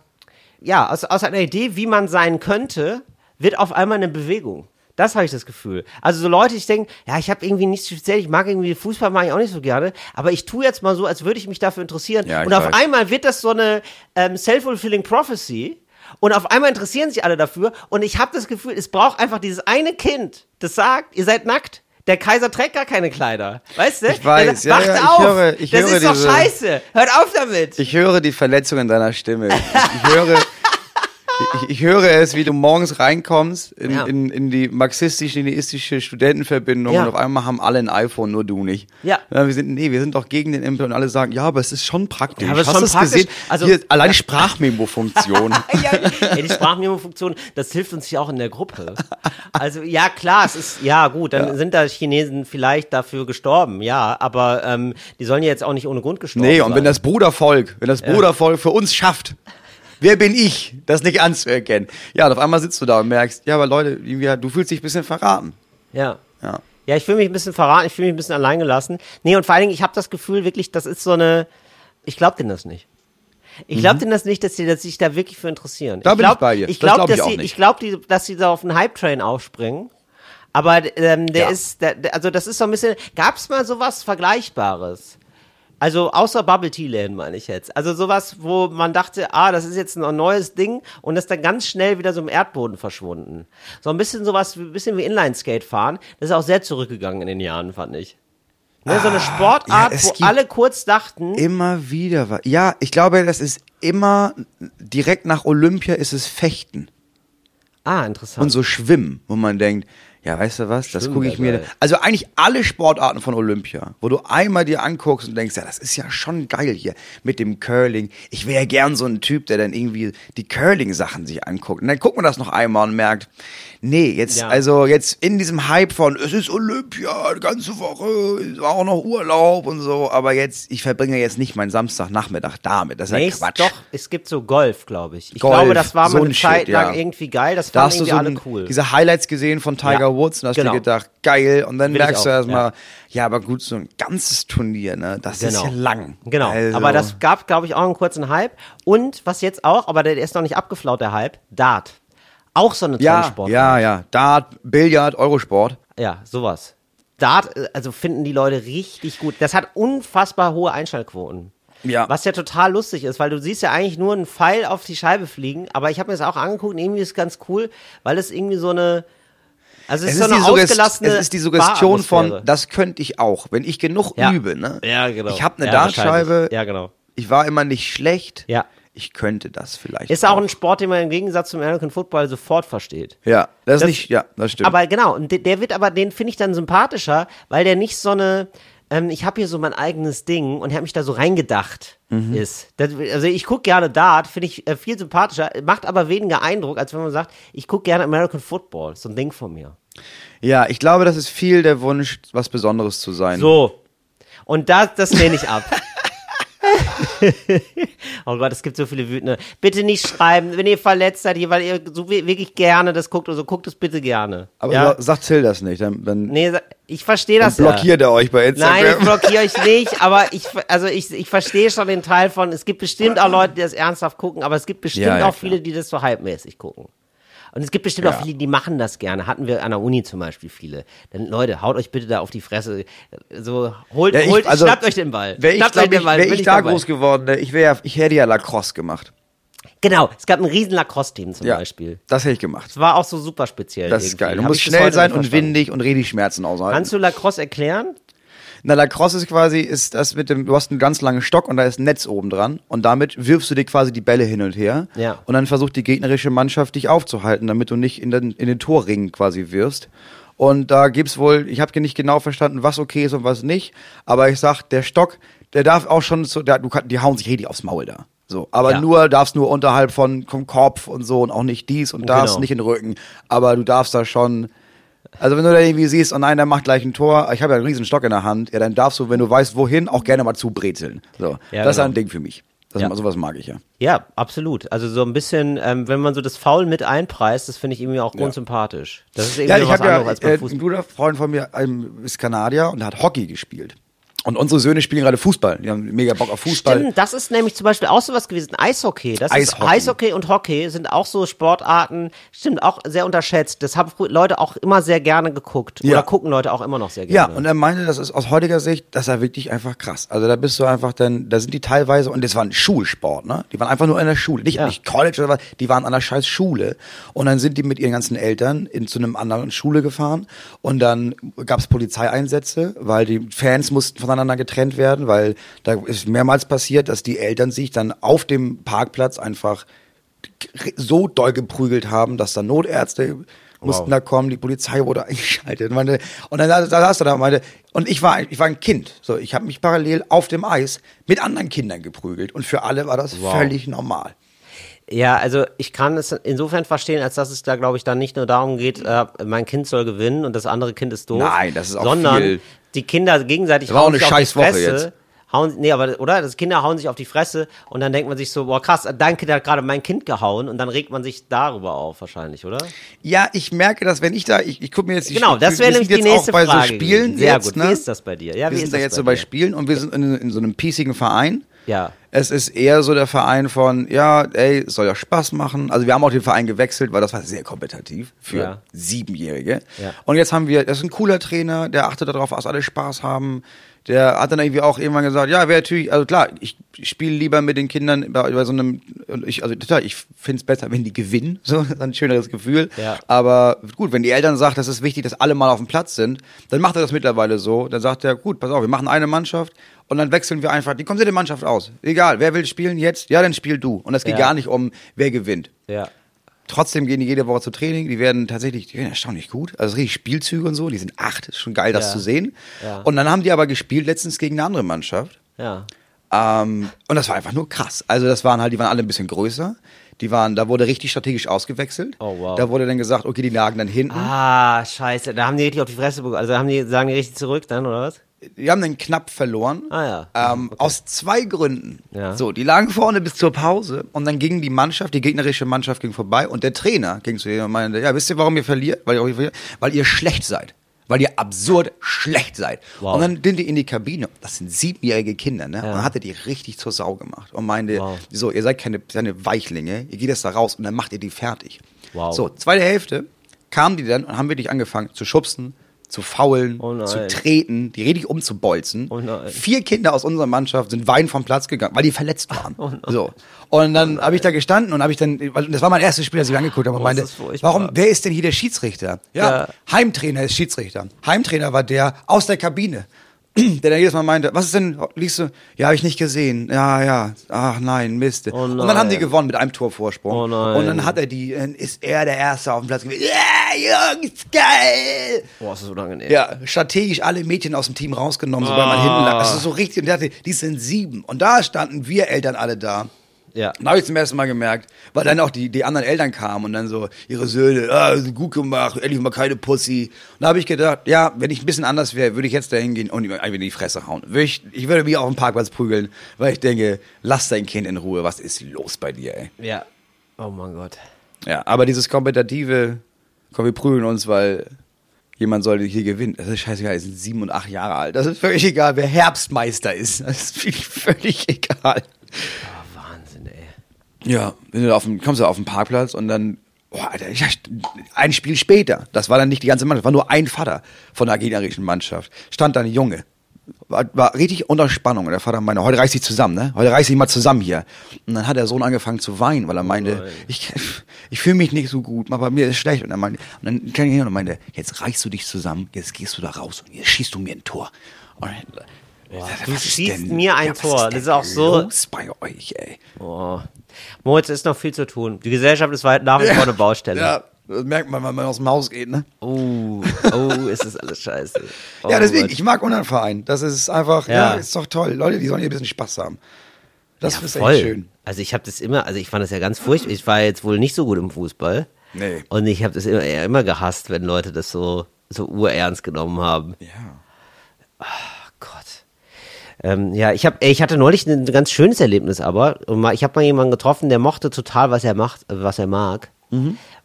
ja, aus, aus einer Idee, wie man sein könnte, wird auf einmal eine Bewegung. Das habe ich das Gefühl. Also so Leute, ich denke, ja, ich habe irgendwie nichts speziell, ich mag irgendwie Fußball, mag ich auch nicht so gerne, aber ich tue jetzt mal so, als würde ich mich dafür interessieren. Ja, und auf weiß. einmal wird das so eine ähm, self-fulfilling prophecy. Und auf einmal interessieren sich alle dafür. Und ich habe das Gefühl, es braucht einfach dieses eine Kind, das sagt, ihr seid nackt. Der Kaiser trägt gar keine Kleider. Weißt du? Ich weiß, ja, sagt, ja, Wacht ich auf! höre- ich das höre ist doch diese- scheiße! Hört auf damit! Ich höre die Verletzung in deiner Stimme. Ich höre. Ich, ich höre es, wie du morgens reinkommst in, Ja. in, in die marxistisch-leninistische Studentenverbindung Ja. und auf einmal haben alle ein iPhone, nur du nicht. Ja. wir sind, nee, wir sind doch gegen den Impel und alle sagen, ja, aber es ist schon praktisch. Ja, aber Hast du es gesehen? Also- Hier, allein Sprachmemo-Funktion. [LAUGHS] ja, die Sprachmemo-Funktion, das hilft uns ja auch in der Gruppe. Also ja, klar, es ist, ja gut, dann sind da Chinesen vielleicht dafür gestorben, ja, aber ähm, die sollen ja jetzt auch nicht ohne Grund gestorben nee, sein. und wenn das Brudervolk, wenn das Brudervolk für uns schafft, wer bin ich, das nicht anzuerkennen? Ja, und auf einmal sitzt du da und merkst, ja, aber Leute, du fühlst dich ein bisschen verraten. Ja. Ja. Ja, ich fühle mich ein bisschen verraten, ich fühle mich ein bisschen alleingelassen. Nee, und vor allen Dingen, ich habe das Gefühl wirklich, das ist so eine, ich glaube denen das nicht. Ich glaube denen das nicht, dass sie dass sich da wirklich für interessieren. Mhm. Da ich bin glaub, ich bei dir. Ich glaube, glaub dass sie, ich glaube, dass sie da auf den Hype-Train aufspringen. Aber ähm, der Ja. ist, der, also das ist so ein bisschen, gab es mal sowas Vergleichbares? Also außer Bubble Tea Läden meine ich jetzt. Also sowas, wo man dachte, ah, das ist jetzt ein neues Ding und das dann ganz schnell wieder so im Erdboden verschwunden. So ein bisschen sowas, ein bisschen wie Inline-Skate fahren. Das ist auch sehr zurückgegangen in den Jahren, fand ich. Ne, so eine Sportart, Ah, ja, es wo alle kurz dachten, Immer wieder. wa- Ja, ich glaube, das ist immer direkt nach Olympia ist es Fechten ah, interessant. und so Schwimmen, wo man denkt, Ja, weißt du was? Das gucke ich mir. Also eigentlich alle Sportarten von Olympia, wo du einmal dir anguckst und denkst, ja, das ist ja schon geil hier mit dem Curling. Ich wäre ja gern so ein Typ, der dann irgendwie die Curling-Sachen sich anguckt. Und dann guckt man das noch einmal und merkt, nee, jetzt, Ja. also jetzt in diesem Hype von, es ist Olympia, die ganze Woche, es war auch noch Urlaub und so, aber jetzt, ich verbringe jetzt nicht meinen Samstagnachmittag damit. Das ist ja Nee, es- Quatsch. doch, es gibt so Golf, glaube ich. Ich Golf, glaube, das war mal ein eine Zeit lang ja. irgendwie geil. Das Da fanden hast du irgendwie so alle ein, cool. diese Highlights gesehen von Tiger Ja, Woods und hast genau. dir gedacht, geil. Und dann Will merkst du erstmal, ja. aber gut, so ein ganzes Turnier, ne, das ist Genau. ja lang. Genau, Also, aber das gab, glaube ich, auch einen kurzen Hype. Und was jetzt auch, aber der ist noch nicht abgeflaut, der Hype, Dart. Auch so eine ja, Sportart. ja, ja. Dart, Billard, Eurosport. Ja, sowas. Dart, äh, also finden die Leute richtig gut. Das hat unfassbar hohe Einschaltquoten. Ja. Was ja total lustig ist, weil du siehst ja eigentlich nur einen Pfeil auf die Scheibe fliegen, aber ich habe mir das auch angeguckt und irgendwie ist es ganz cool, weil es irgendwie so eine, also es, Es ist so die eine ausgelassene es ist die Suggestion von, das könnte ich auch, wenn ich genug Ja. übe. Ne? Ja, genau. Ich habe eine Ja, Dartscheibe. Ja, genau. ich war immer nicht schlecht. Ja. Ich könnte das vielleicht. Ist auch ein Sport, den man im Gegensatz zum American Football sofort versteht. Ja, das ist Das- nicht, ja, das stimmt. Aber genau, und der, der wird aber, den finde ich dann sympathischer, weil der nicht so eine, ähm, ich habe hier so mein eigenes Ding und habe mich da so reingedacht Mhm. ist. Das, also ich gucke gerne Dart, finde ich äh, viel sympathischer, macht aber weniger Eindruck, als wenn man sagt, ich gucke gerne American Football, so ein Ding von mir. ja, ich glaube, das ist viel der Wunsch, was Besonderes zu sein. So. Und das, das lehne ich ab. [LAUGHS] oh Gott, es gibt so viele wütende. Bitte nicht schreiben, wenn ihr verletzt seid, weil ihr so wi- wirklich gerne das guckt, also guckt es bitte gerne. Aber ja? sa- sagt Till das nicht, dann, dann, Nee, ich verstehe dann das ja. blockiert er euch bei Instagram. Nein, ich blockiere euch nicht, aber ich, also ich, ich verstehe schon den Teil von, es gibt bestimmt auch Leute, die das ernsthaft gucken, aber es gibt bestimmt Ja, ja, auch klar. viele, die das so halbmäßig gucken. Und es gibt bestimmt Ja. auch viele, die machen das gerne. Hatten wir an der Uni zum Beispiel viele. Dann, Leute, haut euch bitte da auf die Fresse. So, holt, Ja, ich- holt, also, schnappt euch den Ball. Wäre ich, den ich, Ball, wär bin ich da groß geworden, ne, ich, wär, ich hätte ja Lacrosse gemacht. Genau, es gab ein riesen Lacrosse-Team zum Ja, Beispiel. das hätte ich gemacht. Das war auch so super speziell. Das ist irgendwie. geil. Du Hab musst schnell sein und windig und richtig Schmerzen aushalten. Kannst du Lacrosse erklären? Na, Lacrosse ist quasi, ist das mit dem, du hast einen ganz langen Stock und da ist ein Netz oben dran und damit wirfst du dir quasi die Bälle hin und her. Ja. Und dann versucht die gegnerische Mannschaft dich aufzuhalten, damit du nicht in den, in den Torring quasi wirfst. Und da gibt's wohl, ich habe nicht genau verstanden, was okay ist und was nicht, aber ich sag, der Stock, der darf auch schon so, der, du die hauen sich richtig aufs Maul da. So, aber Ja. nur darfst nur unterhalb von vom Kopf und so und auch nicht dies und das, Genau. nicht in den Rücken. Aber du darfst da schon, also wenn du da irgendwie siehst, oh nein, der macht gleich ein Tor, ich habe ja einen riesen Stock in der Hand, ja, dann darfst du, wenn du weißt, wohin, auch gerne mal zubrezeln. So, Ja, das ist genau. ein Ding für mich. Das, Ja. Sowas mag ich ja. Ja, absolut. Also so ein bisschen, ähm, wenn man so das Foul mit einpreist, das finde ich irgendwie auch grundsympathisch. Das ist irgendwie Ja, ich was habe ja, anderes als beim äh, ein Fußball. guter Freund von mir ähm, ist Kanadier und hat Hockey gespielt. Und unsere Söhne spielen gerade Fußball. Die haben mega Bock auf Fußball. Stimmt, das ist nämlich zum Beispiel auch sowas gewesen. Eishockey. Das Eishockey. ist Eishockey und Hockey sind auch so Sportarten, stimmt, auch sehr unterschätzt. Das haben Leute auch immer sehr gerne geguckt. Ja. Oder gucken Leute auch immer noch sehr Ja, gerne. und er meinte, das ist aus heutiger Sicht, das ist ja wirklich einfach krass. Also da bist du einfach dann, da sind die teilweise, und das war ein Schulsport, ne? Die waren einfach nur in der Schule. Nicht, Ja. nicht College oder was, die waren an der scheiß Schule. Und dann sind die mit ihren ganzen Eltern in, zu einem anderen Schule gefahren. Und dann gab es Polizeieinsätze, weil die Fans mussten voneinander getrennt werden, weil da ist mehrmals passiert, dass die Eltern sich dann auf dem Parkplatz einfach so doll geprügelt haben, dass da Notärzte mussten da kommen, die Polizei wurde [LAUGHS] eingeschaltet. Und, meine, und dann da saß er da und meinte, und ich war, ich war ein Kind. So, ich habe mich parallel auf dem Eis mit anderen Kindern geprügelt. Und für alle war das Wow. völlig normal. Ja, also ich kann es insofern verstehen, als dass es da, glaube ich, dann nicht nur darum geht, äh, mein Kind soll gewinnen und das andere Kind ist doof. Nein, das ist auch sondern viel- die Kinder gegenseitig Das war auch hauen eine sich auf die scheiß Woche Fresse. jetzt. Hauen, nee, aber, oder? Das Kinder hauen sich auf die Fresse und dann denkt man sich so, boah, krass, dein Kind hat gerade mein Kind gehauen und dann regt man sich darüber auf, wahrscheinlich, oder? Ja, ich merke, dass wenn ich da, ich, ich gucke mir jetzt die Genau, das wäre nämlich die nächste bei Frage. so Spielen. Sehr jetzt, gut. Ne? Wie ist das bei dir? Ja, wir wie sind ist da das jetzt so bei? Spielen und wir sind in, in so einem piesigen Verein. Ja. Es ist eher so der Verein von, ja, ey, es soll ja Spaß machen. Also wir haben auch den Verein gewechselt, weil das war sehr kompetitiv für Ja. Siebenjährige. Ja. Und jetzt haben wir, das ist ein cooler Trainer, der achtet darauf, dass alle Spaß haben. Der hat dann irgendwie auch irgendwann gesagt, ja, wäre natürlich, also klar, ich spiele lieber mit den Kindern bei, bei so einem, ich, also total, ich finde es besser, wenn die gewinnen, [LAUGHS] so, das ist ein schöneres Gefühl. Ja. Aber gut, wenn die Eltern sagen, das ist wichtig, dass alle mal auf dem Platz sind, dann macht er das mittlerweile so. Dann sagt er, gut, pass auf, wir machen eine Mannschaft und dann wechseln wir einfach die komplette Mannschaft aus. Egal, wer will spielen jetzt? Ja, dann spiel du. Und es geht Ja. gar nicht um, wer gewinnt. Ja. trotzdem gehen die jede Woche zu Training. Die werden tatsächlich, die werden erstaunlich gut. Also richtig Spielzüge und so. Die sind acht. Ist schon geil, das Ja. zu sehen. Ja. Und dann haben die aber gespielt letztens gegen eine andere Mannschaft. Ja. Ähm, und das war einfach nur krass. Also das waren halt, die waren alle ein bisschen größer. Die waren, da wurde richtig strategisch ausgewechselt. Oh, wow. Da wurde dann gesagt, okay, die lagen dann hinten. Ah, scheiße. Da haben die richtig auf die Fresse bekommen. Also haben die, sagen die richtig zurück dann, oder was? Die haben dann knapp verloren. Ah, ja. Ähm, Aus zwei Gründen. Ja. So, die lagen vorne bis zur Pause und dann ging die Mannschaft, die gegnerische Mannschaft ging vorbei und der Trainer ging zu ihr und meinte, ja, wisst ihr, warum ihr verliert? Weil ihr? Weil ihr schlecht seid. Weil ihr absurd schlecht seid. Wow. Und dann sind die in die Kabine. Das sind siebenjährige Kinder, ne? Ja. Und dann hat er die richtig zur Sau gemacht und meinte, Wow. so, ihr seid keine, keine Weichlinge, ihr geht jetzt da raus und dann macht ihr die fertig. Wow. So, zweite Hälfte kamen die dann und haben wirklich angefangen zu schubsen, zu faulen, Oh zu treten, die richtig umzubolzen. Oh. Vier Kinder aus unserer Mannschaft sind weinend vom Platz gegangen, weil die verletzt waren. [LAUGHS] Oh so. Und dann habe ich da gestanden und habe ich dann, das war mein erstes Spiel, das ich angeguckt habe und Oh, meinte, warum, wer ist denn hier der Schiedsrichter? Ja, Ja. Heimtrainer ist Schiedsrichter. Heimtrainer war der aus der Kabine. [CLEARS THROAT] Der dann jedes Mal meinte, was ist denn, liest du? Ja, habe ich nicht gesehen. Ja, ja. Ach nein, Mist. Oh und dann haben die nein. gewonnen mit einem Torvorsprung. Oh nein. Und dann hat er die, dann ist er der Erste auf dem Platz gewesen. Ja, Jungs, geil! Boah, ist das unangenehm. Ja, strategisch alle Mädchen aus dem Team rausgenommen, sobald man hinten lag. Also so richtig, und der hatte, die sind sieben. Und da standen wir Eltern alle da. Ja. Da habe ich zum ersten Mal gemerkt, weil dann auch die, die anderen Eltern kamen und dann so, ihre Söhne, ah, sind gut gemacht, endlich mal keine Pussy. Und da habe ich gedacht, ja, wenn ich ein bisschen anders wäre, würde ich jetzt da hingehen und ihm einfach in die Fresse hauen. Würde ich, ich würde mich auf dem Parkplatz prügeln, weil ich denke, lass dein Kind in Ruhe, was ist los bei dir, ey? Ja. Oh mein Gott. Ja, aber dieses kompetitive, komm, wir prügeln uns, weil jemand soll hier gewinnen. Das ist scheißegal, die sind sieben und acht Jahre alt. Das ist völlig egal, wer Herbstmeister ist. Das ist völlig egal. Oh. Ja, wenn du auf dem, kommst du auf den Parkplatz und dann, oh, Alter, ein Spiel später, das war dann nicht die ganze Mannschaft, war nur ein Vater von der gegnerischen Mannschaft, stand da ein Junge. War, war richtig unter Spannung. Und der Vater meinte, heute reiß dich zusammen, ne? Heute reiß dich mal zusammen hier. Und dann hat der Sohn angefangen zu weinen, weil er meinte, ich, ich fühle mich nicht so gut, aber mir ist schlecht. Und, er meinte, und dann kam ich hin und meinte, jetzt reißt du dich zusammen, jetzt gehst du da raus und jetzt schießt du mir ein Tor. Und dann, du schießt mir ein was Tor. Das ist auch so- Los bei euch, ey. Oh. Moritz, ist noch viel zu tun. Die Gesellschaft ist weit nach wie vor eine Baustelle. Ja, das merkt man, wenn man aus dem Haus geht, ne? Oh, oh, ist das alles scheiße. [LAUGHS] Oh, Ja, deswegen, Gott. ich mag unseren Verein. Das ist einfach, ja. Ja. ist doch toll. Leute, die sollen hier ein bisschen Spaß haben. Das ja, ist voll. echt schön. Also ich habe das immer, also ich fand das ja ganz furchtbar. Ich war jetzt wohl nicht so gut im Fußball. Nee. Und ich habe das immer, eher immer gehasst, wenn Leute das so, so urernst genommen haben. Ja. Ähm, ja, ich, hab, ich hatte neulich ein ganz schönes Erlebnis, aber ich habe mal jemanden getroffen, der mochte total, was er macht, was er mag.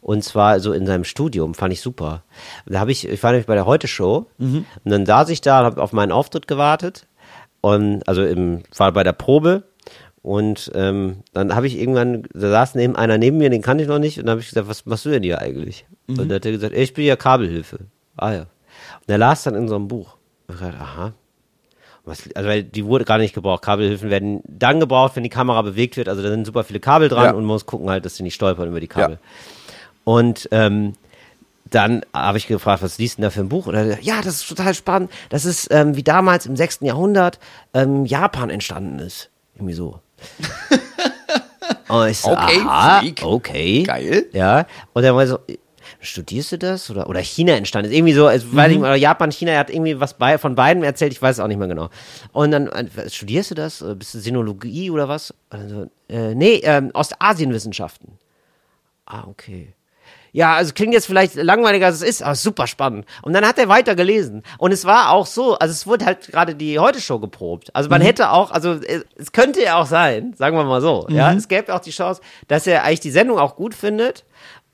Und zwar so in seinem Studium, fand ich super. Da habe ich, ich war nämlich bei der Heute Show und dann saß ich da und habe auf meinen Auftritt gewartet und also im, war bei der Probe und ähm, dann habe ich irgendwann, da saß neben einer neben mir, den kannte ich noch nicht und dann habe ich gesagt, was machst du denn hier eigentlich? Und dann hat er gesagt, ich bin ja Kabelhilfe. Ah ja. Und er las dann in so einem Buch. Und ich dachte, aha, was, also weil die wurde gar nicht gebraucht. Kabelhilfen werden dann gebraucht, wenn die Kamera bewegt wird. Also da sind super viele Kabel dran Ja. und man muss gucken halt, dass sie nicht stolpern über die Kabel. Und ähm, dann habe ich gefragt, was liest denn da für ein Buch? Und er ja, das ist total spannend. Das ist ähm, wie damals im 6. Jahrhundert ähm, Japan entstanden ist. Irgendwie so. [LAUGHS] Und ich so, Okay, aha, okay. Geil. Ja. Und er war so, studierst du das? Oder, oder China entstanden ist. Irgendwie so, es, weiß ich, oder Japan, China, er hat irgendwie was bei, von beiden erzählt, ich weiß es auch nicht mehr genau. Und dann, äh, studierst du das? Oder Bist du Sinologie oder was? Und dann so, äh, nee, ähm, Ostasienwissenschaften. Ah, okay. Ja, also klingt jetzt vielleicht langweiliger als es ist, aber super spannend. Und dann hat er weiter gelesen. Und es war auch so, also es wurde halt gerade die Heute-Show geprobt. Also man hätte auch, also äh, es könnte ja auch sein, sagen wir mal so, ja, es gäbe auch die Chance, dass er eigentlich die Sendung auch gut findet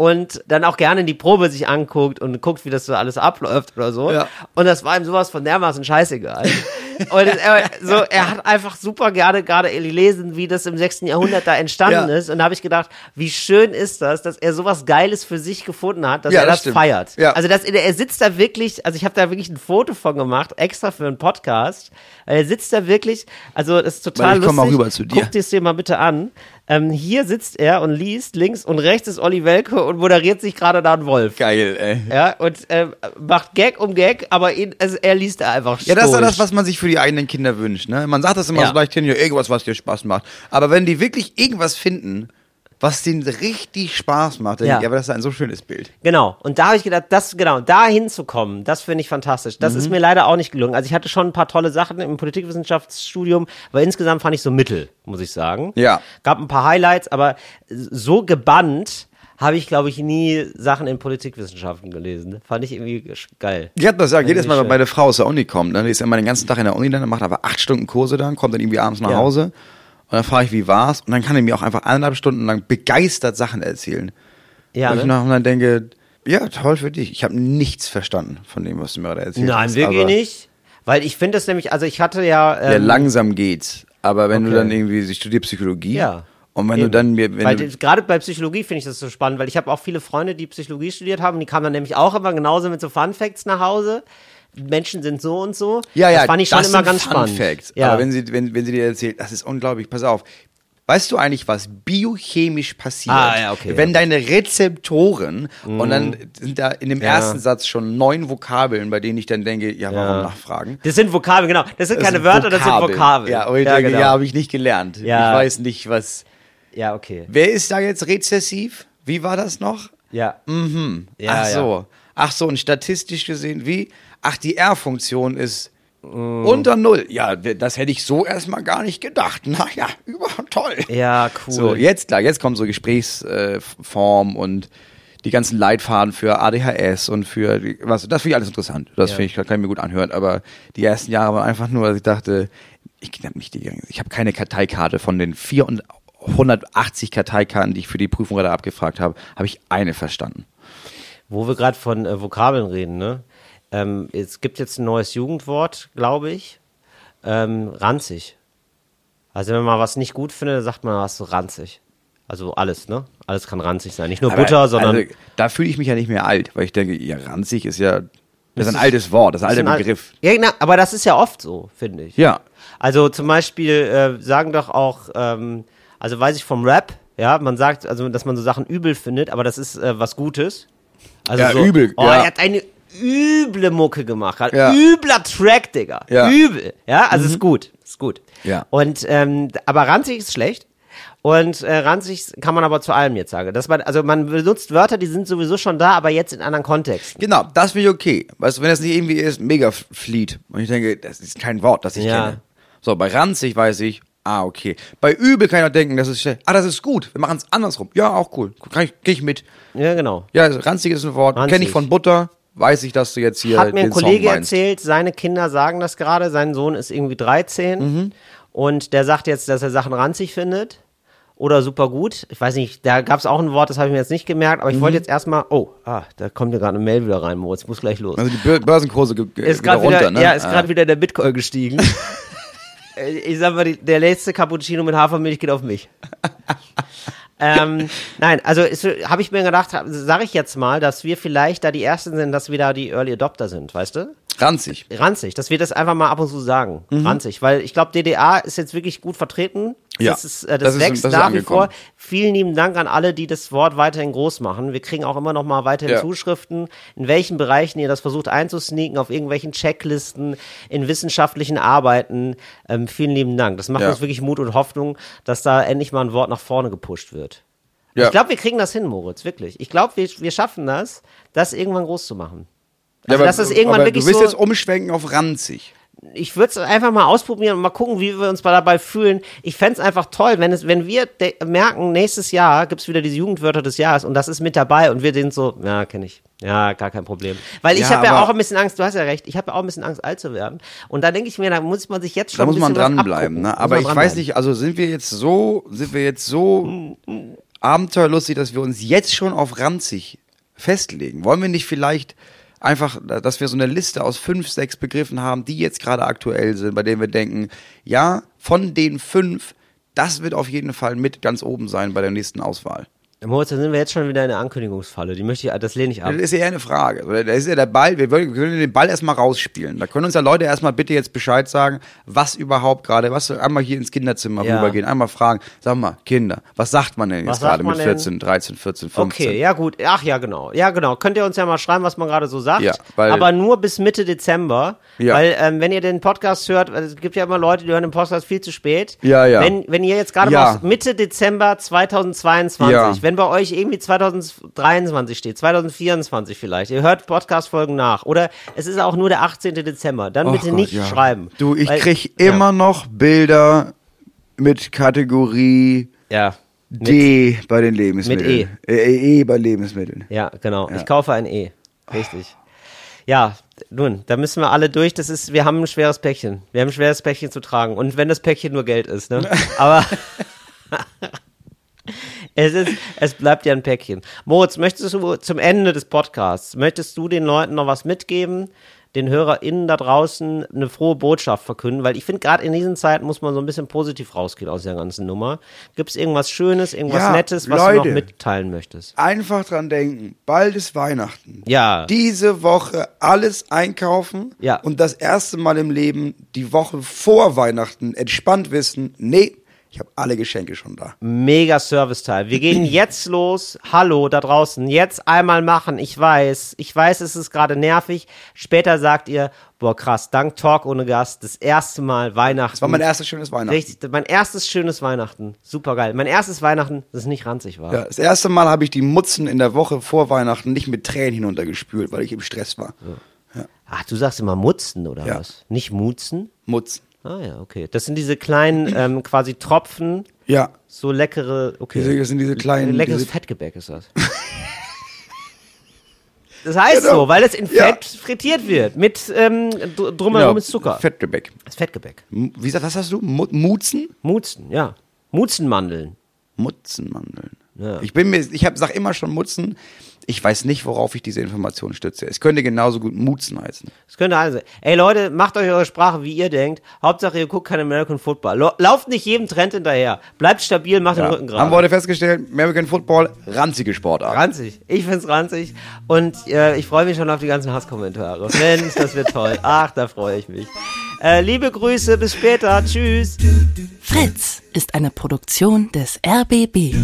und dann auch gerne die Probe sich anguckt und guckt, wie das so alles abläuft oder so. Ja. Und das war ihm sowas von dermaßen scheißegal. [LAUGHS] und er, so, er hat einfach super gerne gerade gelesen, wie das im 6. Jahrhundert da entstanden Ja. ist. Und da habe ich gedacht, wie schön ist das, dass er sowas Geiles für sich gefunden hat, dass Ja, er das das, feiert. Ja. Also dass er, er sitzt da wirklich, also ich habe da wirklich ein Foto von gemacht, extra für einen Podcast. Er sitzt da wirklich, also das ist total Weil ich komm mal lustig. lustig. rüber zu dir. Guck dir es dir mal bitte an. Ähm, hier sitzt er und liest, links und rechts ist Olli Welke und moderiert sich gerade da ein Wolf. Geil, ey. Ja, und ähm, macht Gag um Gag, aber ihn, also er liest da einfach Ja, das ist ja das, was man sich für die eigenen Kinder wünscht. Ne? Man sagt das immer Ja. so leicht hin, ja, irgendwas, was dir Spaß macht. Aber wenn die wirklich irgendwas finden, was denen richtig Spaß macht. Da Ja. ich, aber das ist ein so schönes Bild. Genau. Und da habe ich gedacht, das, genau, da hinzukommen, das finde ich fantastisch. Das Mhm. ist mir leider auch nicht gelungen. Also ich hatte schon ein paar tolle Sachen im Politikwissenschaftsstudium, aber insgesamt fand ich so mittel, muss ich sagen. Ja. Gab ein paar Highlights, aber so gebannt habe ich, glaube ich, nie Sachen in Politikwissenschaften gelesen. Fand ich irgendwie geil. Ich hab das gesagt, jedes Mal, wenn meine Frau aus der Uni kommt, dann ist immer den ganzen Tag in der Uni, dann macht aber acht Stunden Kurse dann, kommt dann irgendwie abends nach Ja. Hause und dann frage ich, wie war's? Und dann kann er mir auch einfach eineinhalb Stunden lang begeistert Sachen erzählen. Ja, ich ne? nach und dann denke, ja, toll für dich. Ich habe nichts verstanden von dem, was du mir gerade erzählt Nein, hast. wirklich aber- nicht. Weil ich finde es nämlich, also ich hatte ja. Ja, Ähm, langsam geht's. Aber wenn du okay. dann irgendwie, ich studiere Psychologie. Ja. Und wenn du Eben. dann mir, Weil du, gerade bei Psychologie finde ich das so spannend, weil ich habe auch viele Freunde, die Psychologie studiert haben, die kamen dann nämlich auch immer genauso mit so Fun Facts nach Hause. Menschen sind so und so. Ja, ja, das fand ich schon immer ganz Fun spannend. Facts. Ja. Aber wenn sie, wenn, wenn sie dir erzählt, das ist unglaublich, pass auf. Weißt du eigentlich, was biochemisch passiert, Ah, ja, okay, wenn ja. deine Rezeptoren und dann sind da in dem Ja. ersten Satz schon neun Vokabeln, bei denen ich dann denke, ja, warum nachfragen? das sind Vokabeln, genau. Das sind Das keine sind Wörter, das sind Vokabeln. Ja, und ich denke, genau. ja, habe ich nicht gelernt. Ich weiß nicht, was. ja, okay. Wer ist da jetzt rezessiv? Wie war das noch? Ja. Mhm. Ach ja. so. Ach so, und statistisch gesehen, wie? Ach, die R-Funktion ist Mm. unter Null. Ja, das hätte ich so erstmal gar nicht gedacht. [LAUGHS] Naja, über toll. Ja, cool. So, jetzt klar, jetzt kommt so Gesprächsform und die ganzen Leitfaden für ADHS und für was, das finde ich alles interessant. Das Ja. finde ich, kann ich mir gut anhören. Aber die ersten Jahre waren einfach nur, dass ich dachte, ich hab nicht die, ich habe keine Karteikarte von den 480 Karteikarten, die ich für die Prüfung gerade abgefragt habe, habe ich eine verstanden. Wo wir gerade von äh, Vokabeln reden, ne? Ähm, es gibt jetzt ein neues Jugendwort, glaube ich. Ähm, ranzig. Also wenn man was nicht gut findet, sagt man was so ranzig. Also alles, ne? Alles kann ranzig sein. Nicht nur Aber, Butter, sondern. Also, da fühle ich mich ja nicht mehr alt, weil ich denke, ja, ranzig ist ja, das ist ein altes Wort, das ist ein alter Begriff. Ja, genau, aber das ist ja oft so, finde ich. Ja. Also zum Beispiel äh, sagen doch auch, ähm, also weiß ich vom Rap, ja, man sagt, also dass man so Sachen übel findet, aber das ist äh, was Gutes. Also Ja, so, übel, Oh, ja. er hat eine üble Mucke gemacht, hat Ja. übler Track, Digga. Ja. Mhm. Übel. Ja, also ist gut, ist gut. Ja. Und ähm, aber ranzig ist schlecht. Und äh, ranzig kann man aber zu allem jetzt sagen. Dass man, also man benutzt Wörter, die sind sowieso schon da, aber jetzt in anderen Kontexten. Genau, das finde ich okay. Weißt du, wenn das nicht irgendwie ist, mega Fleet. Und ich denke, das ist kein Wort, das ich Ja. kenne. So, bei ranzig weiß ich, ah, okay. Bei übel kann ich auch denken, das ist schlecht. Ah, das ist gut. Wir machen es andersrum. Ja, auch cool. Kann ich, geh ich mit. Ja, genau. Ja, also ranzig ist ein Wort. Kenne ich von Butter. Weiß ich, dass du jetzt hier Hat mir ein Kollege erzählt, seine Kinder sagen das gerade, sein Sohn ist irgendwie 13 Mhm. und der sagt jetzt, dass er Sachen ranzig findet oder super gut. Ich weiß nicht, da gab es auch ein Wort, das habe ich mir jetzt nicht gemerkt, aber ich Mhm. wollte jetzt erstmal, oh, ah, da kommt ja gerade eine Mail wieder rein, Moritz, muss gleich los. Also die Bör- Börsenkurse ist wieder gerade wieder, runter, ne? ja, ist Ah. gerade wieder der Bitcoin gestiegen. [LAUGHS] Äh, ich sag mal, der letzte Cappuccino mit Hafermilch geht auf mich. [LAUGHS] ähm, nein, also habe ich mir gedacht, sage ich jetzt mal, dass wir vielleicht da die Ersten sind, dass wir da die Early Adopter sind, weißt du? Ranzig. ranzig, dass wir das einfach mal ab und zu sagen. Ranzig, weil ich glaube, DDA ist jetzt wirklich gut vertreten. Ja, das, ist, äh, das, das ist- wächst das ist nach wie vor. Vielen lieben Dank an alle, die das Wort weiterhin groß machen. Wir kriegen auch immer noch mal weiterhin Ja. Zuschriften, in welchen Bereichen ihr das versucht einzusneaken, auf irgendwelchen Checklisten, in wissenschaftlichen Arbeiten. Ähm, vielen lieben Dank. Das macht Ja. uns wirklich Mut und Hoffnung, dass da endlich mal ein Wort nach vorne gepusht wird. Ja. Ich glaube, wir kriegen das hin, Moritz, wirklich. Ich glaube, wir, wir schaffen das, das irgendwann groß zu machen. Also, aber, dass das irgendwann aber wirklich du willst so jetzt umschwenken auf ranzig. Ich würde es einfach mal ausprobieren und mal gucken, wie wir uns dabei fühlen. Ich fänd's einfach toll, wenn es, wenn wir merken, nächstes Jahr gibt's wieder diese Jugendwörter des Jahres und das ist mit dabei und wir sind so, ja, kenne ich. Ja, gar kein Problem. Weil ich Ja, habe ja auch ein bisschen Angst, du hast ja recht, ich habe ja auch ein bisschen Angst, alt zu werden. Und da denke ich mir, da muss man sich jetzt schon Da muss man dranbleiben. Ne? Aber ich weiß nicht, also sind wir jetzt so, sind wir jetzt so abenteuerlustig, dass wir uns jetzt schon auf ranzig festlegen? Wollen wir nicht vielleicht einfach, dass wir so eine Liste aus fünf, sechs Begriffen haben, die jetzt gerade aktuell sind, bei denen wir denken, ja, von den fünf, das wird auf jeden Fall mit ganz oben sein bei der nächsten Auswahl. Moritz, da sind wir jetzt schon wieder in der Ankündigungsfalle. Die möchte ich, das lehne ich ab. Das ist ja eine Frage. Da ist ja der Ball, wir wollen den Ball erstmal rausspielen. Da können uns ja Leute erstmal bitte jetzt Bescheid sagen, was überhaupt gerade, was einmal hier ins Kinderzimmer Ja. rübergehen, einmal fragen, sag mal, Kinder, was sagt man denn jetzt gerade mit denn? 14, 13, 14, 15? Okay, ja gut. Ach ja, genau. Ja, genau. Könnt ihr uns ja mal schreiben, was man gerade so sagt. Ja, weil- aber nur bis Mitte Dezember. Ja. Weil, ähm, wenn ihr den Podcast hört, es gibt ja immer Leute, die hören den Podcast viel zu spät. Ja, ja. Wenn, wenn ihr jetzt gerade Ja. mal Mitte Dezember 2022, Ja. wenn bei euch irgendwie 2023 steht, 2024 vielleicht, ihr hört Podcast-Folgen nach. Oder es ist auch nur der 18. Dezember. Dann Och bitte Gott, nicht ja. schreiben. Du, ich Weil- krieg ja. immer noch Bilder mit Kategorie Ja. Mit, D bei den Lebensmitteln. Mit E. Äh, e bei Lebensmitteln. Ja, genau. Ja. Ich kaufe ein E. Richtig. Ja, nun, da müssen wir alle durch. Das ist, wir haben ein schweres Päckchen. Wir haben ein schweres Päckchen zu tragen. Und wenn das Päckchen nur Geld ist, ne? [LAUGHS] Aber es ist, es bleibt ja ein Päckchen. Moritz, möchtest du zum Ende des Podcasts, möchtest du den Leuten noch was mitgeben? Den HörerInnen da draußen eine frohe Botschaft verkünden, weil ich finde, gerade in diesen Zeiten muss man so ein bisschen positiv rausgehen aus der ganzen Nummer. Gibt es irgendwas Schönes, irgendwas Ja, Nettes, was du noch Leute. mitteilen möchtest? Einfach dran denken, bald ist Weihnachten. Ja. Diese Woche alles einkaufen Ja. und das erste Mal im Leben die Woche vor Weihnachten entspannt wissen, nee, ich habe alle Geschenke schon da. Mega Serviceteil. Wir gehen [CLEARS THROAT] jetzt los. Hallo da draußen. Jetzt einmal machen. Ich weiß, ich weiß, es ist gerade nervig. Später sagt ihr, boah krass, dank Talk ohne Gast, das erste Mal Weihnachten. Das war mein erstes schönes Weihnachten. Richtig, mein erstes schönes Weihnachten. Super geil. Mein erstes Weihnachten, das nicht ranzig war. Ja, das erste Mal habe ich die Mutzen in der Woche vor Weihnachten nicht mit Tränen hinuntergespült, weil ich im Stress war. Ach, du sagst immer Mutzen oder Ja. was? Nicht Mutzen? Mutzen. Ah ja, okay. Das sind diese kleinen [CLEARS THROAT] ähm, quasi Tropfen, Ja, so leckere, okay. diese, das sind diese kleinen. Leckeres diese, Fettgebäck ist das. [LAUGHS] Das heißt Genau. so, weil es in Ja. Fett frittiert wird. Mit ähm, dr- drumherum genau, ist Zucker. Fettgebäck. Das Fettgebäck. M- Wie sagt, was hast du? Mu Mutzen? Mutzen, ja. Mutzenmandeln. Mutzenmandeln. Ja. Ich bin mir, ich hab, sag immer schon Mutzen. Ich weiß nicht, worauf ich diese Information stütze. Es könnte genauso gut Mutzen heißen. Das könnte alles sein. Ey Leute, macht euch eure Sprache, wie ihr denkt. Hauptsache ihr guckt kein American Football. Lau- Lauft nicht jedem Trend hinterher. Bleibt stabil, macht den Rücken Haben wir gerade. heute festgestellt, American Football, ranzige Sportart. Ranzig. Ich find's ranzig. Und äh, ich freue mich schon auf die ganzen Hasskommentare. Mensch, das wird toll. Ach, da freue ich mich. Äh, liebe Grüße, bis später. Tschüss. Fritz ist eine Produktion des RBB.